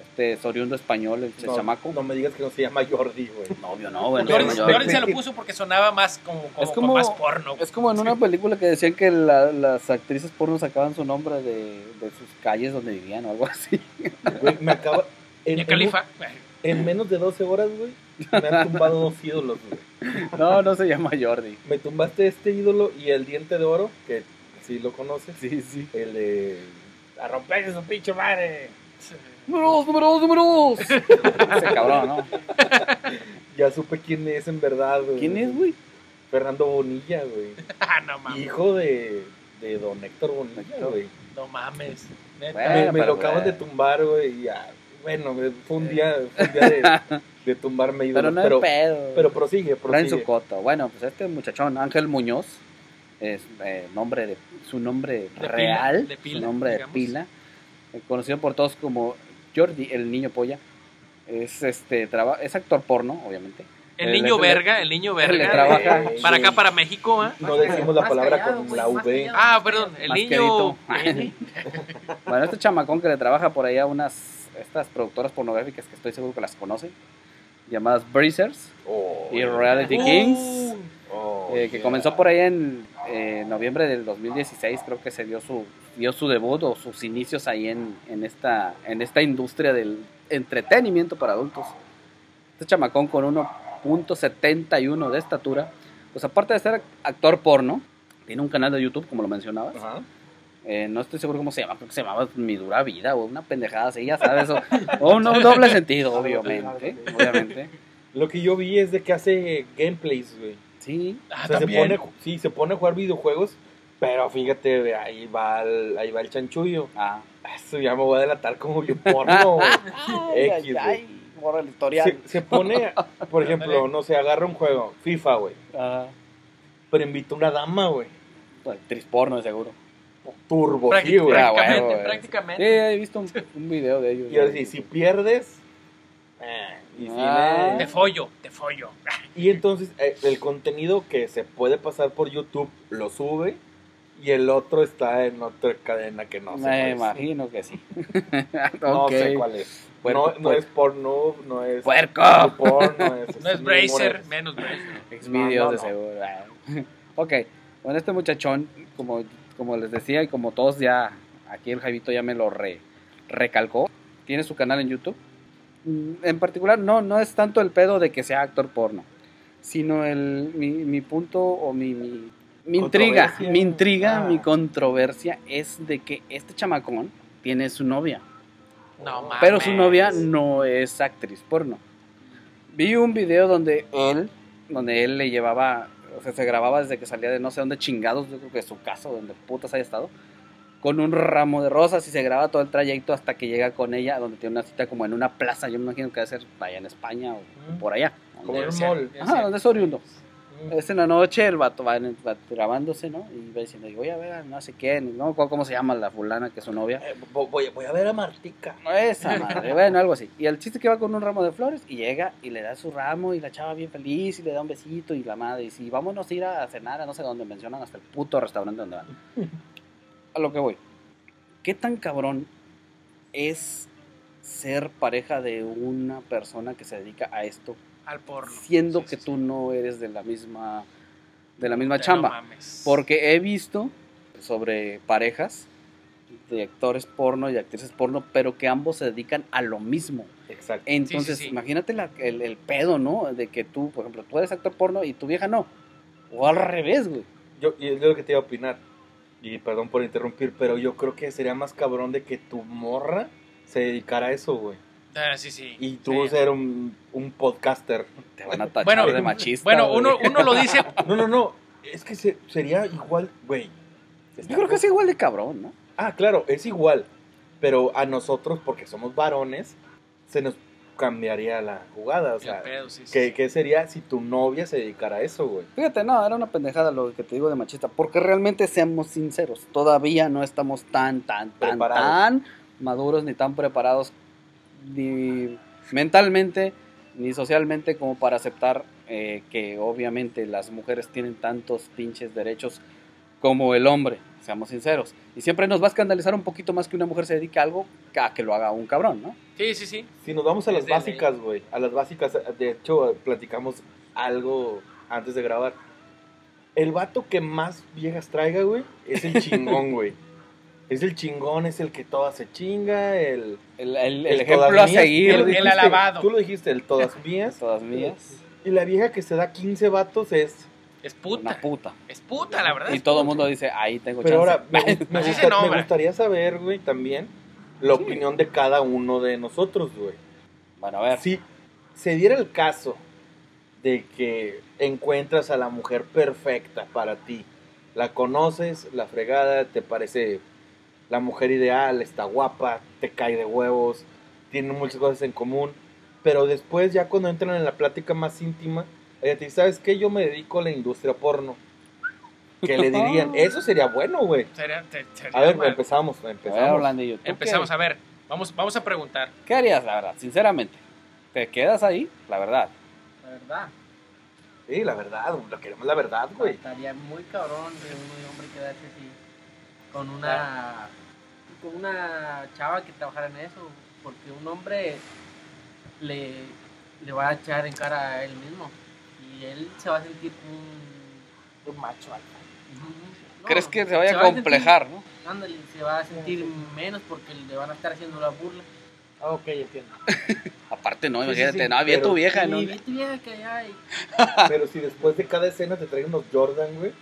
Este es oriundo español, el No, chamaco. no me digas que no se llama Jordi, güey. No, obvio no, bueno. Jordi, se llama Jordi. Se lo puso porque sonaba más como, como, Es con como- más porno. Es como en una película que decían que la- las actrices porno sacaban su nombre de, de sus calles donde vivían o algo así. Güey, me acaba. En, en- Khalifa. en menos de 12 horas, güey, me han tumbado dos ídolos, güey. No, no se llama Jordi. Me tumbaste este ídolo y el diente de oro, que sí lo conoces. Sí, sí. El de. A romperse su pinche madre. Números, números, números. Ese cabrón, ¿no? Ya supe quién es en verdad, güey. ¿Quién es, güey? Fernando Bonilla, güey. Ah, no mames. Hijo de, de don Héctor Bonilla, güey. No mames. Neta. Bueno, me lo acaban güey. de tumbar, güey. ya, Bueno, fue un día, fue un día de, de tumbarme ídolos. Pero no pero, pedo. pero prosigue, Traen su prosigue. coto. Bueno, pues este muchachón, Ángel Muñoz, es eh, nombre de, su nombre De real, pila, de pila, su nombre digamos. de pila, eh, conocido por todos como Jordi, el niño polla. Es este traba- es actor porno, obviamente. El niño verga, el niño verga. trabaja. de- para acá, para México, ¿ah? No decimos la palabra callado, con la V. callado. Ah, perdón, el niño. Bueno, este chamacón que le trabaja por ahí a unas estas productoras pornográficas que estoy seguro que las conocen, llamadas Breezers Oh, y Reality Kings. Uh, oh, Eh, que yeah. comenzó por ahí en eh, noviembre del 2016, creo que se dio su, dio su debut o sus inicios ahí en, en, esta, en esta industria del entretenimiento para adultos. Este chamacón con 1.71 de estatura, pues aparte de ser actor porno, tiene un canal de YouTube, como lo mencionabas. Ajá. Eh, no estoy seguro cómo se llama, creo que se llamaba Mi Dura Vida o una pendejada así, ya sabes, o, o un, un doble sentido, obviamente, obviamente. Lo que yo vi es de que hace gameplays, güey. Sí, ah, o sea, se también. pone, sí, se pone a jugar videojuegos, pero fíjate, ahí va el, ahí va el chanchullo. ah. Eso ya me voy a delatar como bien porno. X, ay, güey. el historial. se, se pone, por ejemplo, no sé, agarra un juego, FIFA, güey, Ah, pero invita una dama, güey. actriz porno, de seguro. Turbo, Prácti- sí, güey. Ah, prácticamente, bueno, güey. Sí, prácticamente. he visto un, un video de ellos. Y ahora sí, si pierdes, eh, y, si Ah. Te follo, te follo. y entonces eh, el contenido que se puede pasar por YouTube lo sube y el otro está en otra cadena que no sé. Me cuál es. imagino que sí. No sé cuál es. Puerco, no, es porno, no es. ¡Puerco! porno, no es. No es Bracer, menos Bracer. Xvideos No, no, de no. seguro. Ah. ok. Bueno, este muchachón, como, como les decía y como todos ya, aquí el Javito ya me lo re- recalcó, tiene su canal en YouTube. Mm, En particular, no, no es tanto el pedo de que sea actor porno, sino el, mi, mi punto o mi, mi, mi intriga, mi intriga, Ah. mi controversia es de que este chamacón tiene su novia. No mames. Pero su novia no es actriz porno. Vi un video donde él, donde él le llevaba, o sea, se grababa desde que salía de no sé dónde chingados, yo creo que de su casa, donde putas haya estado, con un ramo de rosas y se graba todo el trayecto hasta que llega con ella, donde tiene una cita como en una plaza, yo me imagino que debe ser allá en España o por allá. Como el mall. Ajá, donde es oriundo. Es en la noche, el vato va, va grabándose, ¿no? Y va diciendo, voy a ver a no sé quién, no cómo se llama la fulana que es su novia. Eh, vo- voy, voy a ver a Martica. No, Esa madre, bueno, algo así. Y el chiste que va con un ramo de flores y llega y le da su ramo y la chava bien feliz y le da un besito y la madre dice, "Y vámonos a ir a cenar a no sé dónde mencionan hasta el puto restaurante donde van. A lo que voy. ¿Qué tan cabrón es ser pareja de una persona que se dedica a esto, Al porno. siendo Sí, que sí, tú sí. no eres de la misma de la misma No chamba? mames. Porque he visto sobre parejas de actores porno y actrices porno, pero que ambos se dedican a lo mismo. Exacto. Entonces, sí. imagínate la- el, el pedo, ¿no? De que tú, por ejemplo, tú eres actor porno y tu vieja no. O al revés, güey. Yo, y es lo que te iba a opinar. Y perdón por interrumpir, pero yo creo que sería más cabrón de que tu morra se dedicara a eso, güey. Ah, sí, sí. Y tú Sí. ser un, un podcaster. Te van a tachar Bueno, de machista. Bueno, uno, uno lo dice. No, no, no. Es que se- sería igual, güey. Yo creo que es igual de cabrón, ¿no? Ah, claro, es igual. Pero a nosotros, porque somos varones, se nos cambiaría la jugada. O sea, pedo, sí, sí, ¿qué, sí. qué sería si tu novia se dedicara a eso, güey? Fíjate, no, era una pendejada lo que te digo de machista, porque realmente seamos sinceros, todavía no estamos tan, tan, tan, Preparados. tan maduros ni tan preparados ni mentalmente ni socialmente como para aceptar eh, que obviamente las mujeres tienen tantos pinches derechos como el hombre, seamos sinceros. Y siempre nos va a escandalizar un poquito más que una mujer se dedique a algo que a que lo haga un cabrón, ¿no? Sí, sí, sí. Si nos vamos a las de básicas, güey, a las básicas, de hecho, platicamos algo antes de grabar. El vato que más viejas traiga, güey, es el chingón, güey. Es el chingón, es el que todas se chinga, el... El, el- el el ejemplo a mías. seguir, el alabado. Tú lo dijiste, el todas mías. todas mías, Y la vieja que se da 15 vatos es... Es una puta. puta. Es puta, la verdad. Y todo el puta. mundo dice, ahí tengo Pero chance. ahora, me, me gusta- se me gustaría saber, güey, también la Sí. opinión de cada uno de nosotros, güey. Bueno, a ver. Si se diera el caso de que encuentras a la mujer perfecta para ti, la conoces, la fregada, te parece la mujer ideal, está guapa, te cae de huevos, tienen muchas cosas en común, pero después ya cuando entran en la plática más íntima, dice, ¿sabes qué? Yo me dedico a la industria porno. Que le dirían, eso sería bueno, güey. Sería- te- sería A ver, mal. empezamos, A ver, empezamos. Orlandillo, ¿tú Empezamos qué, a ver. Vamos, vamos a preguntar. ¿Qué harías, la verdad? Sinceramente. ¿Te quedas ahí? La verdad. La verdad. Sí, la verdad, lo queremos la verdad, güey. Estaría muy cabrón de uno de hombre quedarse así. Con una. Con una chava que trabajara en eso. Porque un hombre le, le va a echar en cara a él mismo. Y él se va a sentir un. Un macho alfa. No, ¿Crees que se vaya a va sentir- complejar, no? ándale, se va a sentir menos porque le van a estar haciendo la burla. Ah, ok, entiendo. Aparte, no, Sí, sí, imagínate, sí, no, bien tu vieja, ¿no? Y vete vieja que ya. y- Pero si después de cada escena te traen unos Jordan, güey.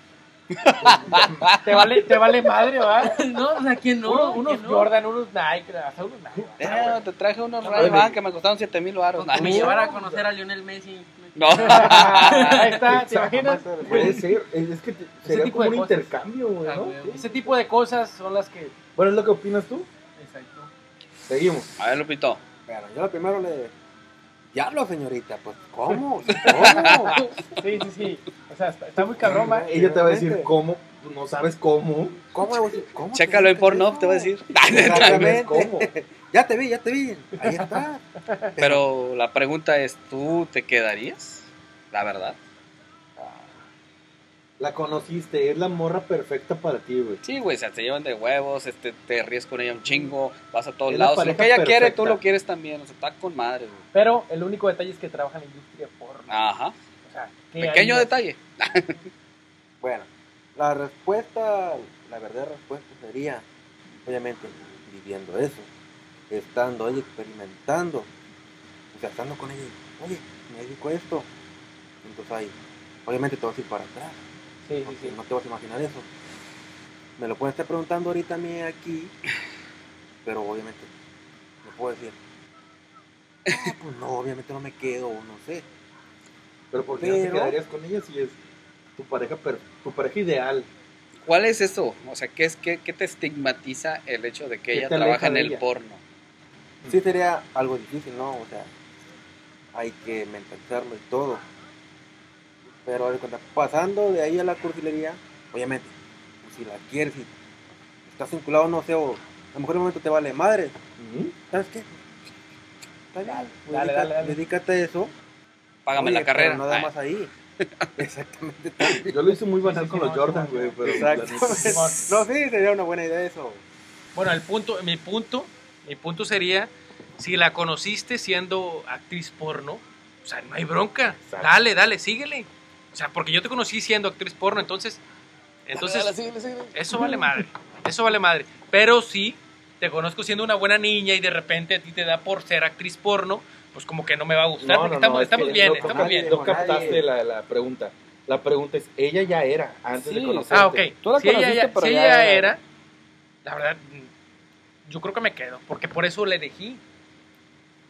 ¿Te vale, te vale madre, va? No, o sea, que no. Uno- unos no. Jordan, unos Nike, hasta unos Nike. Eh, te traje unos No, Ray güey. Ban que me costaron 7 mil baros. Me llevara a conocer a Lionel Messi. No. Ahí está, ¿te imaginas? Puede ser, es, que sería tipo como de un cosas. intercambio, güey, Ah, ¿no? güey. Ese tipo de cosas son las que. Bueno, es lo que opinas tú. Exacto. Seguimos. A ver, Lupito. Bueno, yo lo primero le. Diablo, señorita, pues, ¿cómo? ¿Cómo? Sí, sí, sí. O sea, está, está muy cabrón, va. Ella te va a decir cómo, no sabes cómo. ¿Cómo? ¿Cómo? Chécalo en Pornhub, te voy a decir. Exactamente. ¿Cómo? Ya te vi, ya te vi. Ahí está. Pero la pregunta es, ¿tú te quedarías? La verdad. La conociste, es la morra perfecta para ti, güey. Sí, güey, o sea, se llevan de huevos, este, te ríes con ella un chingo, vas a todos Es la lados. Lo que ella quiere, tú lo quieres también. O sea, está con madre, güey. Pero el único detalle es que trabaja en la industria porno. Ajá. O sea, ¿qué Pequeño harías? detalle. Bueno, la respuesta, la verdadera respuesta sería, obviamente, viviendo eso, estando ahí experimentando, o sea, estando con ella, oye, me dedico a esto. Entonces ahí, obviamente te vas a ir para atrás, Sí, sí, sí. no te vas a imaginar eso. Me lo pueden estar preguntando ahorita a mí aquí, pero obviamente, no puedo decir, "Ah, pues no, obviamente no me quedo, no sé. Pero ¿por qué no te quedarías con ella si es tu pareja, tu pareja ideal? ¿Cuál es eso? O sea, ¿qué, es, qué, qué te estigmatiza el hecho de que ¿Qué ella trabaja en el ella? porno? sí sería algo difícil, ¿no? O sea, hay que mentalizarlo y todo. Pero haz de cuenta, pasando de ahí a la cursilería, obviamente, pues, si la quieres y estás vinculado, no sé, o a lo mejor en un momento te vale madre. ¿sabes qué? Dale, dale, dale. dedícate a eso. Págame Oye, la carrera. pero nada Ay, más ahí. Exactamente. también. Yo lo hice muy banal Sí, sí, con sí, los Jordan, güey. Pero Exacto. No, sí, sería una buena idea eso. Bueno, el punto, mi punto, mi punto sería, si la conociste siendo actriz porno, o sea, no hay bronca. Exacto. Dale, dale, síguele. O sea, porque yo te conocí siendo actriz porno, entonces, entonces, dale, síguele, síguele. eso vale madre. Eso vale madre. Pero si te conozco siendo una buena niña y de repente a ti te da por ser actriz porno, pues como que no me va a gustar, porque estamos, es estamos que bien, no- estamos no- bien. No Nadie. captaste la, la pregunta. La pregunta es, ella ya era antes de Sí. conocerte. Ah, ok. Tú la si ella, ya- pero si ella era- era, la verdad, yo creo que me quedo, porque por eso la elegí.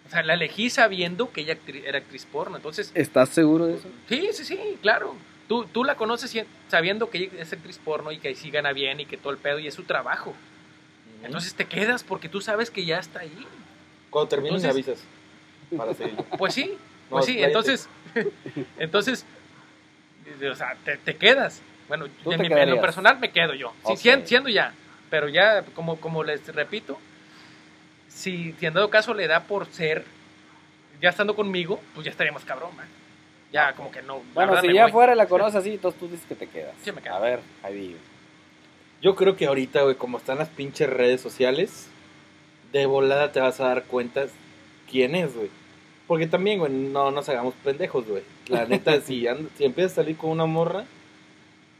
O sea, la elegí sabiendo que ella actri- era actriz porno. Entonces, ¿Estás seguro de eso? sí, sí, sí, claro. Tú, tú la conoces sabiendo que ella es actriz porno y que sí gana bien y que todo el pedo y es su trabajo. Entonces te quedas porque tú sabes que ya está ahí. Cuando termines me avisas. Para seguir. Pues sí, No, pues sí, entonces, entonces, o sea, te, te quedas. Bueno, en, te mi- en lo personal me quedo yo. Sí, Ok. sien- siendo ya, pero ya, como, como les repito, si, si en dado caso le da por ser, ya estando conmigo, pues ya estaría más cabrón, man. Ya, como que no. Bueno, si ya voy. fuera la conoces así, entonces tú dices que te quedas. Sí, me quedo. A ver, Javi. Yo creo que ahorita, güey, como están las pinches redes sociales, de volada te vas a dar cuenta quién es, güey. Porque también, güey, no nos hagamos pendejos, güey. La neta, si, and- si empiezas a salir con una morra,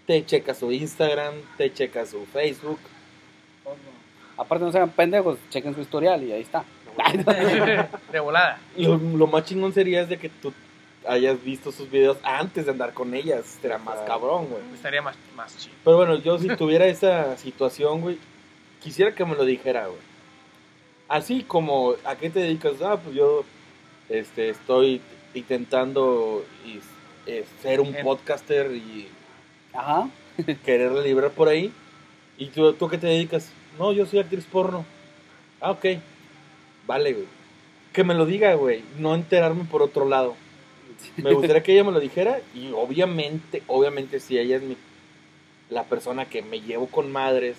te checa su Instagram, te checa su Facebook. Aparte no sean pendejos, chequen su historial y ahí está. de volada. Lo, lo más chingón sería es de que tú hayas visto sus videos antes de andar con ellas. Será más cabrón, güey. Estaría más, más chido. Pero bueno, yo si tuviera esa situación, güey, quisiera que me lo dijera, güey. Así como, ¿a qué te dedicas? Ah, pues yo este, estoy intentando y- eh, ser un podcaster y Ajá. quererle librar por ahí. ¿Y tú, tú qué te dedicas? No, yo soy actriz porno. Ah, ok. Vale, güey. Que me lo diga, güey. No enterarme por otro lado. Me gustaría que ella me lo dijera y obviamente, obviamente si ella es mi, la persona que me llevo con madres,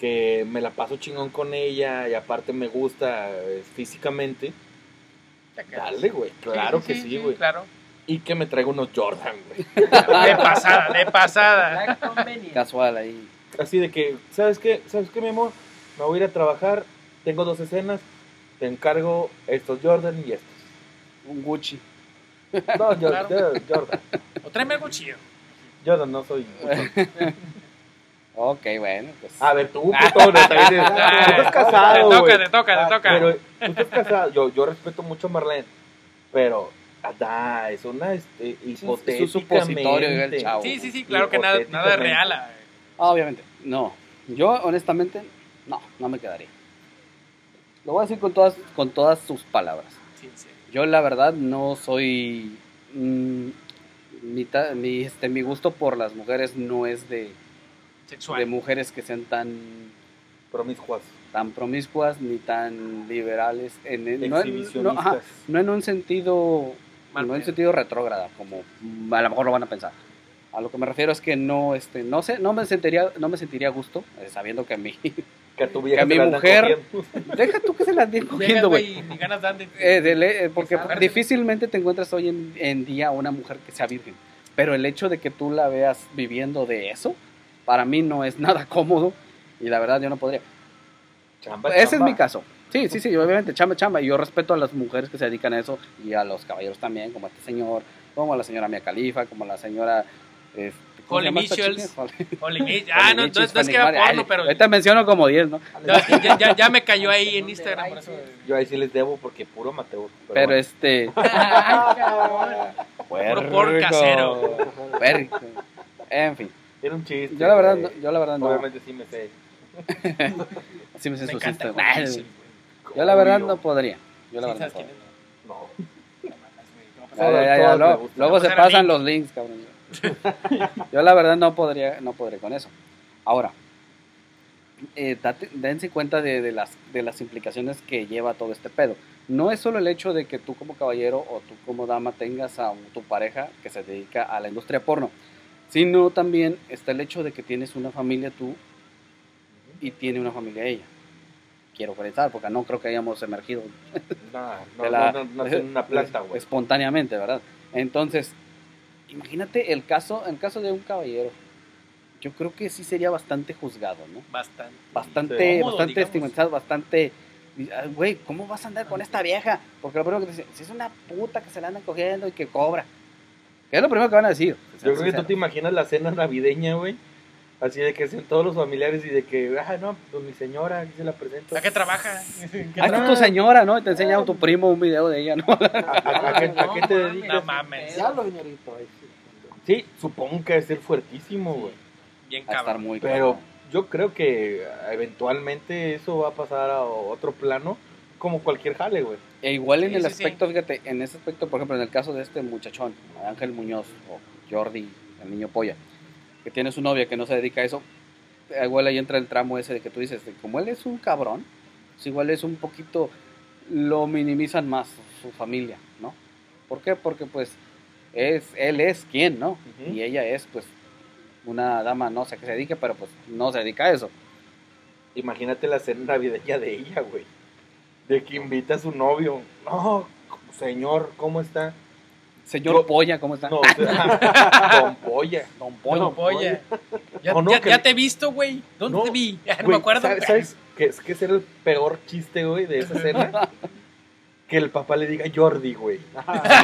que me la paso chingón con ella y aparte me gusta eh, físicamente, Te quedas. dale, güey. Claro que sí, güey. claro. Y que me traiga unos Jordan, güey. De pasada, de pasada. Casual ahí. Así de que, ¿sabes qué? ¿Sabes qué, mi amor? Me voy a ir a trabajar, tengo dos escenas, te encargo estos Jordan y estos. Un Gucci. No, yo- Claro. Jordan. O tráeme algo chido. Jordan, no soy. Ok, bueno, pues. A ver, tú, putón, también eres- tú estás casado, Te toca, güey. te toca, te toca. Pero tú estás casado. Yo, yo respeto mucho a Marlene, pero da, es una este, es un supositorio, el chavo. Sí, sí, sí, claro que nada, nada es real. ah. Ah, Obviamente, no. Yo, honestamente, no, no me quedaría. Lo voy a decir con todas, con todas sus palabras. Sí, sí. Yo, la verdad, no soy. mm, mi, ta- mi, este, mi gusto por las mujeres no es de, Sexual. de mujeres que sean tan, Promiscuas, tan promiscuas ni tan liberales. En, en- no, en- no, ajá, no en un sentido Mal no en pedo. sentido retrógrada, como a lo mejor lo van a pensar. A lo que me refiero es que no, este, no sé, no me sentiría, no me sentiría gusto eh, sabiendo que a mí, que a tu vieja que a mi mujer- cogiendo. deja tú que se las Llegas, cogiendo, güey. ganas dan de... Eh, de eh, porque difícilmente te encuentras hoy en, en día una mujer que sea virgen. Pero el hecho de que tú la veas viviendo de eso, para mí no es nada cómodo. Y la verdad yo no podría. Chamba, Ese es chamba. mi caso. Sí, sí, sí, obviamente, chamba, chamba. Y yo respeto a las mujeres que se dedican a eso y a los caballeros también, como este señor, como la señora Mia Califa, como la señora. este, ¿cómo se Holly llama esta Michels. chica? Holly- Holy Mitch. Ah, no, no, no, es que era porno, pero... Ahorita menciono como 10, ¿no? Es ya, ya, ya me cayó ahí en Instagram, por eso... Yo ahí sí les debo porque puro Mateo. Pero bueno. este. Ay, cabrón. Puro por casero. Puerco. En fin. Era un chiste. Yo la verdad, no- yo la verdad no. Obviamente sí me sé. Así me sé Me encanta güey. Yo la verdad no podría. Yo la Sí, verdad ¿sabes no quién podría. es? No. Luego, se pasan los links, cabrón. Yo la verdad no podría, no podría con eso. Ahora, eh, date- dense cuenta de, de las, de las implicaciones que lleva todo este pedo. No es solo el hecho de que tú como caballero o tú como dama tengas a tu pareja que se dedica a la industria porno, sino también está el hecho de que tienes una familia tú y tiene una familia ella. Quiero pensar, porque no creo que hayamos emergido no, de la- no, no, no es una planta, güey. espontáneamente, ¿verdad? Entonces, imagínate el caso, el caso de un caballero. Yo creo que sí sería bastante juzgado, ¿no? Bastante. Bastante, Cómodo, bastante digamos. estigmatizado, bastante. ah, Güey, ¿cómo vas a andar con esta vieja? Porque lo primero que te dicen, si es una puta que se la andan cogiendo y que cobra. Que es lo primero que van a decir. Yo creo que tú te imaginas la cena navideña, güey. Así de que sean todos los familiares y de que, ah, no, pues mi señora, aquí se la presento. ¿A qué trabaja? ¿Qué Ah, es tu señora, ¿no? Y te enseña a tu primo un video de ella, ¿no? ¿A, a- a qué, a qué te No, dedicas? No mames. Diablo, señorito. ahí sí. Supongo que debe ser fuertísimo, güey. Bien Va a estar cabrón. muy Pero cabrón. yo creo que eventualmente eso va a pasar a otro plano, como cualquier jale, güey. E igual en Sí, el sí, aspecto, fíjate, en ese aspecto, por ejemplo, en el caso de este muchachón, Ángel Muñoz o Jordi, el niño polla, que tiene su novia que no se dedica a eso, igual ahí entra el tramo ese de que tú dices, de como él es un cabrón, pues igual es un poquito, lo minimizan más su familia, ¿no? ¿Por qué? Porque pues es, él es quien, ¿no? Y ella es pues una dama, no sé a qué se dedique, pero pues no se dedica a eso. Imagínate la cena navideña de ella, güey. De que invita a su novio. No, señor, ¿cómo está? Señor Yo- Polla, ¿cómo está? No, Don Polla. Don Polla. No, polla. Ya, No, no, ya- que- ya te he visto, güey. ¿Dónde No, te vi? Ya no me acuerdo. ¿Sabes, sabes qué es que el peor chiste, güey, de esa cena? que el papá le diga Jordi, güey.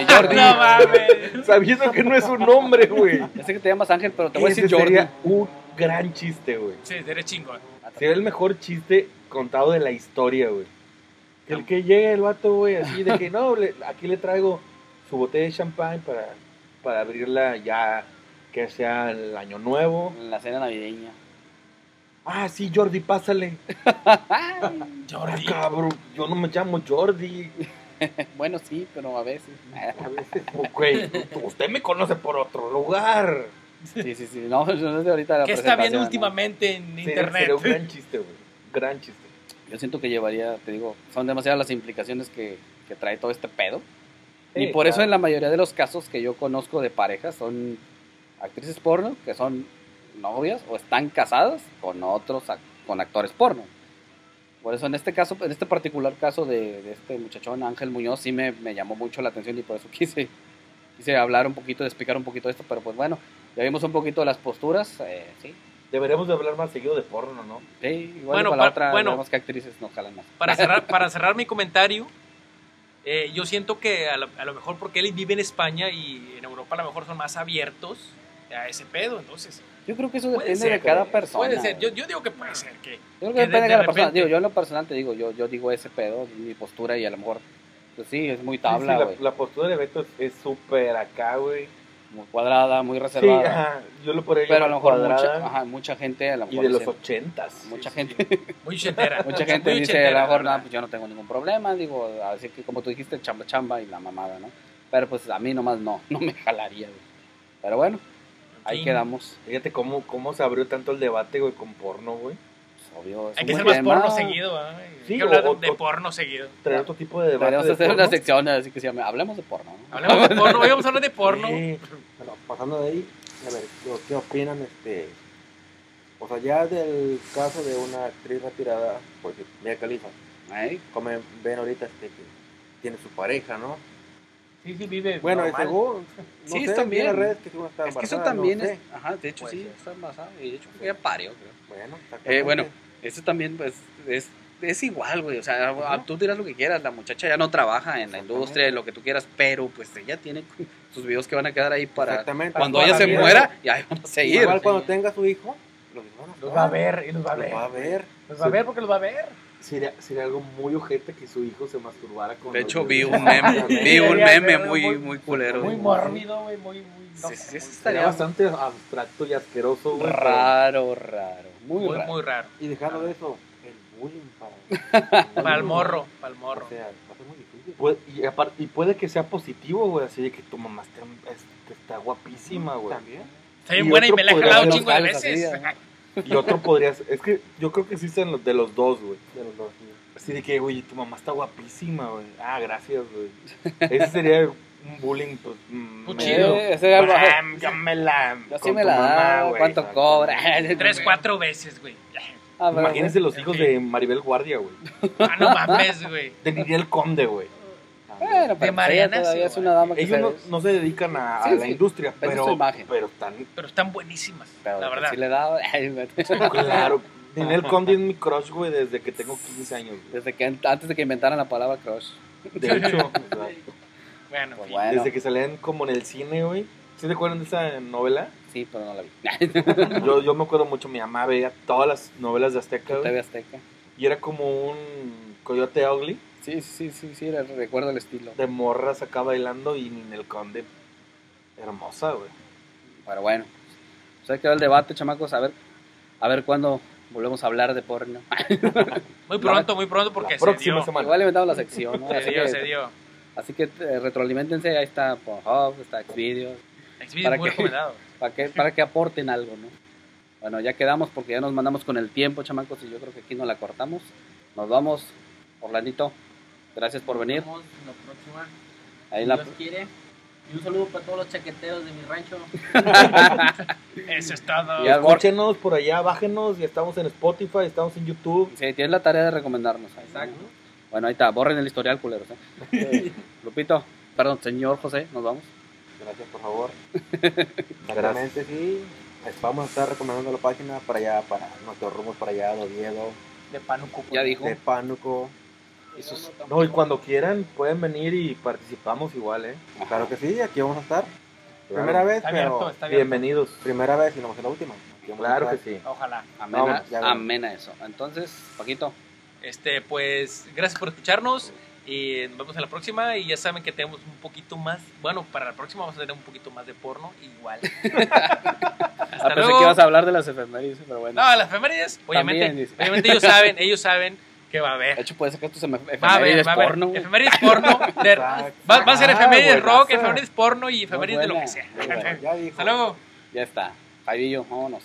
Jordi. No mames. Sabiendo que no es un nombre, güey. Ya sé que te llamas Ángel, pero te voy a decir Jordi. sería un gran chiste, güey. Sí, eres chingón. Sería el mejor chiste contado de la historia, güey. El que llegue el vato, güey, así de que no, le- aquí le traigo su botella de champán para, para abrirla ya que sea el año nuevo. En la cena navideña. Ah, sí, Jordi, pásale. Ah, Jordi. cabrón, yo no me llamo Jordi. Bueno, sí, pero a veces. A veces, usted me conoce por otro lugar. Sí, sí, sí. No, no es de ahorita la ¿Qué está ¿no? últimamente en Sería, internet? sería un gran chiste, güey. Gran chiste. Yo siento que llevaría, te digo, son demasiadas las implicaciones que, que trae todo este pedo. y Sí, por eso claro. en la mayoría de los casos que yo conozco de parejas son actrices porno que son novias o están casadas con otros con actores porno. Por eso en este caso, en este particular caso de, de este muchachón Ángel Muñoz sí me, me llamó mucho la atención y por eso quise, quise hablar un poquito, explicar un poquito de esto, pero pues bueno, ya vimos un poquito de las posturas, eh, sí, Deberíamos de hablar más seguido de porno, ¿no? sí, igual Bueno, para la pa- otra bueno. vemos que actrices nos jalan más. Para cerrar, para cerrar mi comentario, eh, yo siento que a lo, a lo mejor porque él vive en España y en Europa a lo mejor son más abiertos a ese pedo, entonces Yo creo que eso depende ser, de cada persona. puede ser. Yo, yo digo que puede ser que Yo creo que que de- depende de, de cada persona. Digo, yo en lo personal te digo, yo, yo digo ese pedo, mi postura y a lo mejor, pues sí, es muy Sí, tabla, sí, güey. la, la postura de Beto es- es súper acá, güey. Muy cuadrada, muy Sí, reservada. ajá. Yo lo podría pero a lo mejor mucha, ajá, mucha gente, a lo y de los ochentas. mucha sí, gente, muy chetera. mucha gente Muy dice, chetera, a lo mejor, verdad. pues yo no tengo ningún problema, digo, así que como tú dijiste, chamba chamba y la mamada, ¿no? Pero pues a mí nomás no, no me jalaría, güey. Pero bueno, ahí Sí. quedamos. Fíjate cómo, cómo se abrió tanto el debate, güey, con porno, güey. Pues, obvio, es Hay que hacer más tema. porno seguido. Hay Sí, que hablar o- de, o- porno seguido. Traer otro tipo de debate. Deberíamos de hacer porno. una sección así que se llame Hablemos de porno. ¿no? Hablemos de porno, hoy vamos a hablar de porno. Sí. Bueno, pasando de ahí, a ver, ¿qué, opinan? Este, o sea, ya del caso de una actriz retirada, porque Mia Ahí. como ven ahorita este, que tiene su pareja, ¿no? Sí, sí, vive. Bueno, normal. según, no Sí, sé, es también. en las redes que según está Es que eso no también sé. es, ajá, de hecho Puede sí, está embarazada y de hecho ya parió, creo. Bueno, Eh, bueno, eso también pues es, es igual, güey, o sea, a- tú dirás lo que quieras, la muchacha ya no trabaja en la industria, lo que tú quieras, pero pues ella tiene sus videos que van a quedar ahí para Exactamente. cuando ella se vida. muera, y ahí van a seguir. Igual cuando tenga su hijo, los van a Los va a ver, y los va a Los ver. va a ver. Los va a ver porque los va a ver. Sería, sería algo muy ojete que su hijo se masturbara con De los hecho, vi un meme, vi un meme muy, muy- muy culero. Muy mórbido, güey, muy, muy. no Sí, sí, estaría bastante abstracto y asqueroso, güey. raro, raro, muy, muy, raro. muy raro. Y dejando de eso, el bullying para. Para el morro, para el morro. O sea, va a ser muy difícil. Puede- y, apar- y puede que sea positivo, güey, así de que tu mamá está, es- está guapísima, güey. También. Está bien Y buena y otro me la he jalado un chingo de veces. Y otro podría ser, es que yo creo que existen los de los dos, güey. De los dos. sí. Así de que, güey, tu mamá está guapísima, güey. Ah, gracias, güey. Ese sería un bullying, pues, mm, Pues chido. Ese era algo- Ah, ya me la... Yo sí con me tu la mamá, da, güey. ¿cuánto cobra? Tres, cuatro veces, güey. Ah, pero- Imagínense los hijos de Maribel Guardia, güey. Ah, no mames, güey. De Ninel Conde, güey. Bueno, pero Mariana, ella todavía sí, es una dama que Ellos se- no, no se dedican a, a Sí, la sí. industria, Vende pero, imagen. pero están... Pero están buenísimas, pero la verdad. sí le da, Claro. Ninel Conde es mi crush, güey, desde que tengo 15 años. güey. desde que antes de que inventaran la palabra crush. De hecho, o sea, Bueno, Pues bueno, desde que salían como en el cine, güey. ¿Sí te acuerdan de esa novela? sí, pero no la vi. Yo, yo me acuerdo mucho, mi mamá veía todas las novelas de Azteca, güey. Azteca. Y era como un coyote ugly Sí, sí, sí, sí, recuerdo el estilo. de morras acá bailando y Ninel Conde hermosa, güey. Pero bueno, pues ahí quedó el debate, chamacos. A ver, a ver cuándo volvemos a hablar de porno. Muy pronto, muy pronto porque La próxima se dio. semana. Igual inventamos la sección, ¿no? Se Así dio, que, se dio. Así que eh, retroalimentense, ahí está Pornhub, está Xvideos, Exvideos ¿Para muy recomendado. para que, para que aporten algo, ¿no? Bueno, ya quedamos porque ya nos mandamos con el tiempo, chamacos, y yo creo que aquí no la cortamos. Nos vamos, Orlandito. Gracias por venir. Nos vemos en la próxima. Ahí Si la, Dios quiere. Y un saludo para todos los chaqueteros de mi rancho. Eso es todo. Ya, Escúchenos por allá, bájenos. Ya estamos en Spotify, estamos en YouTube. Sí, tienes la tarea de recomendarnos. ahí. Exacto. Bueno, ahí está. Borren el historial, culeros. ¿eh? Lupito, perdón, señor José, nos vamos. Gracias, por favor. Exactamente, sí. Es- Vamos a estar recomendando la página para allá, para nuestros rumos para allá, de Oviedo, De Pánuco. Ya dijo. de Pánuco. Y sus- No, y cuando quieran pueden venir y participamos igual, ¿eh? Claro que sí, aquí vamos a estar. Primera vez, Está pero abierto, está abierto. Bienvenidos. primera vez y no va a ser la última. Claro que sí. Ojalá. Amena, vemos. amena eso. Entonces, Paquito, Este, pues, gracias por escucharnos. Y nos vemos en la próxima. Y ya saben que tenemos un poquito más. Bueno, para la próxima vamos a tener un poquito más de porno. Igual. ah, Hasta pensé luego. que ibas a hablar de las efemérides, pero bueno. No, las efemérides. Obviamente, También, obviamente ellos saben, ellos saben que va a De haber. hecho, puede ser que esto se me Va a haber, efemérides va a haber. porno. Efemérides porno. de- va, va a ser Ah, efemérides rock, efemérides porno y efemérides de lo que sea. Ya dijo. Hasta luego. Ya está. Jairillo, vámonos.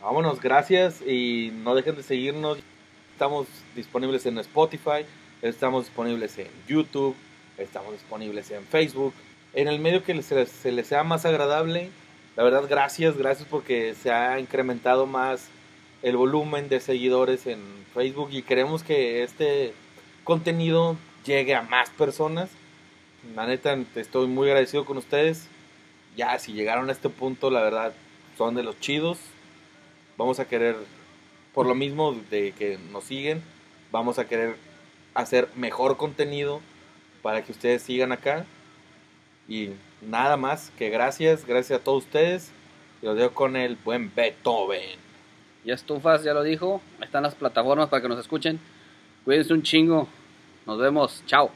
Vámonos, gracias y no dejen de seguirnos. Estamos disponibles en Spotify, estamos disponibles en YouTube, estamos disponibles en Facebook. En el medio que se les, se les sea más agradable, la verdad, gracias, gracias porque se ha incrementado más el volumen de seguidores en Facebook y queremos que este contenido llegue a más personas. La neta, estoy muy agradecido con ustedes. Ya, si llegaron a este punto, la verdad, son de los chidos. Vamos a querer, por lo mismo de que nos siguen, vamos a querer hacer mejor contenido para que ustedes sigan acá. Y nada más que gracias, gracias a todos ustedes. Y los dejo con el buen Beethoven. Ya estufas, ya lo dijo. Están las plataformas para que nos escuchen. Cuídense un chingo. Nos vemos. Chao.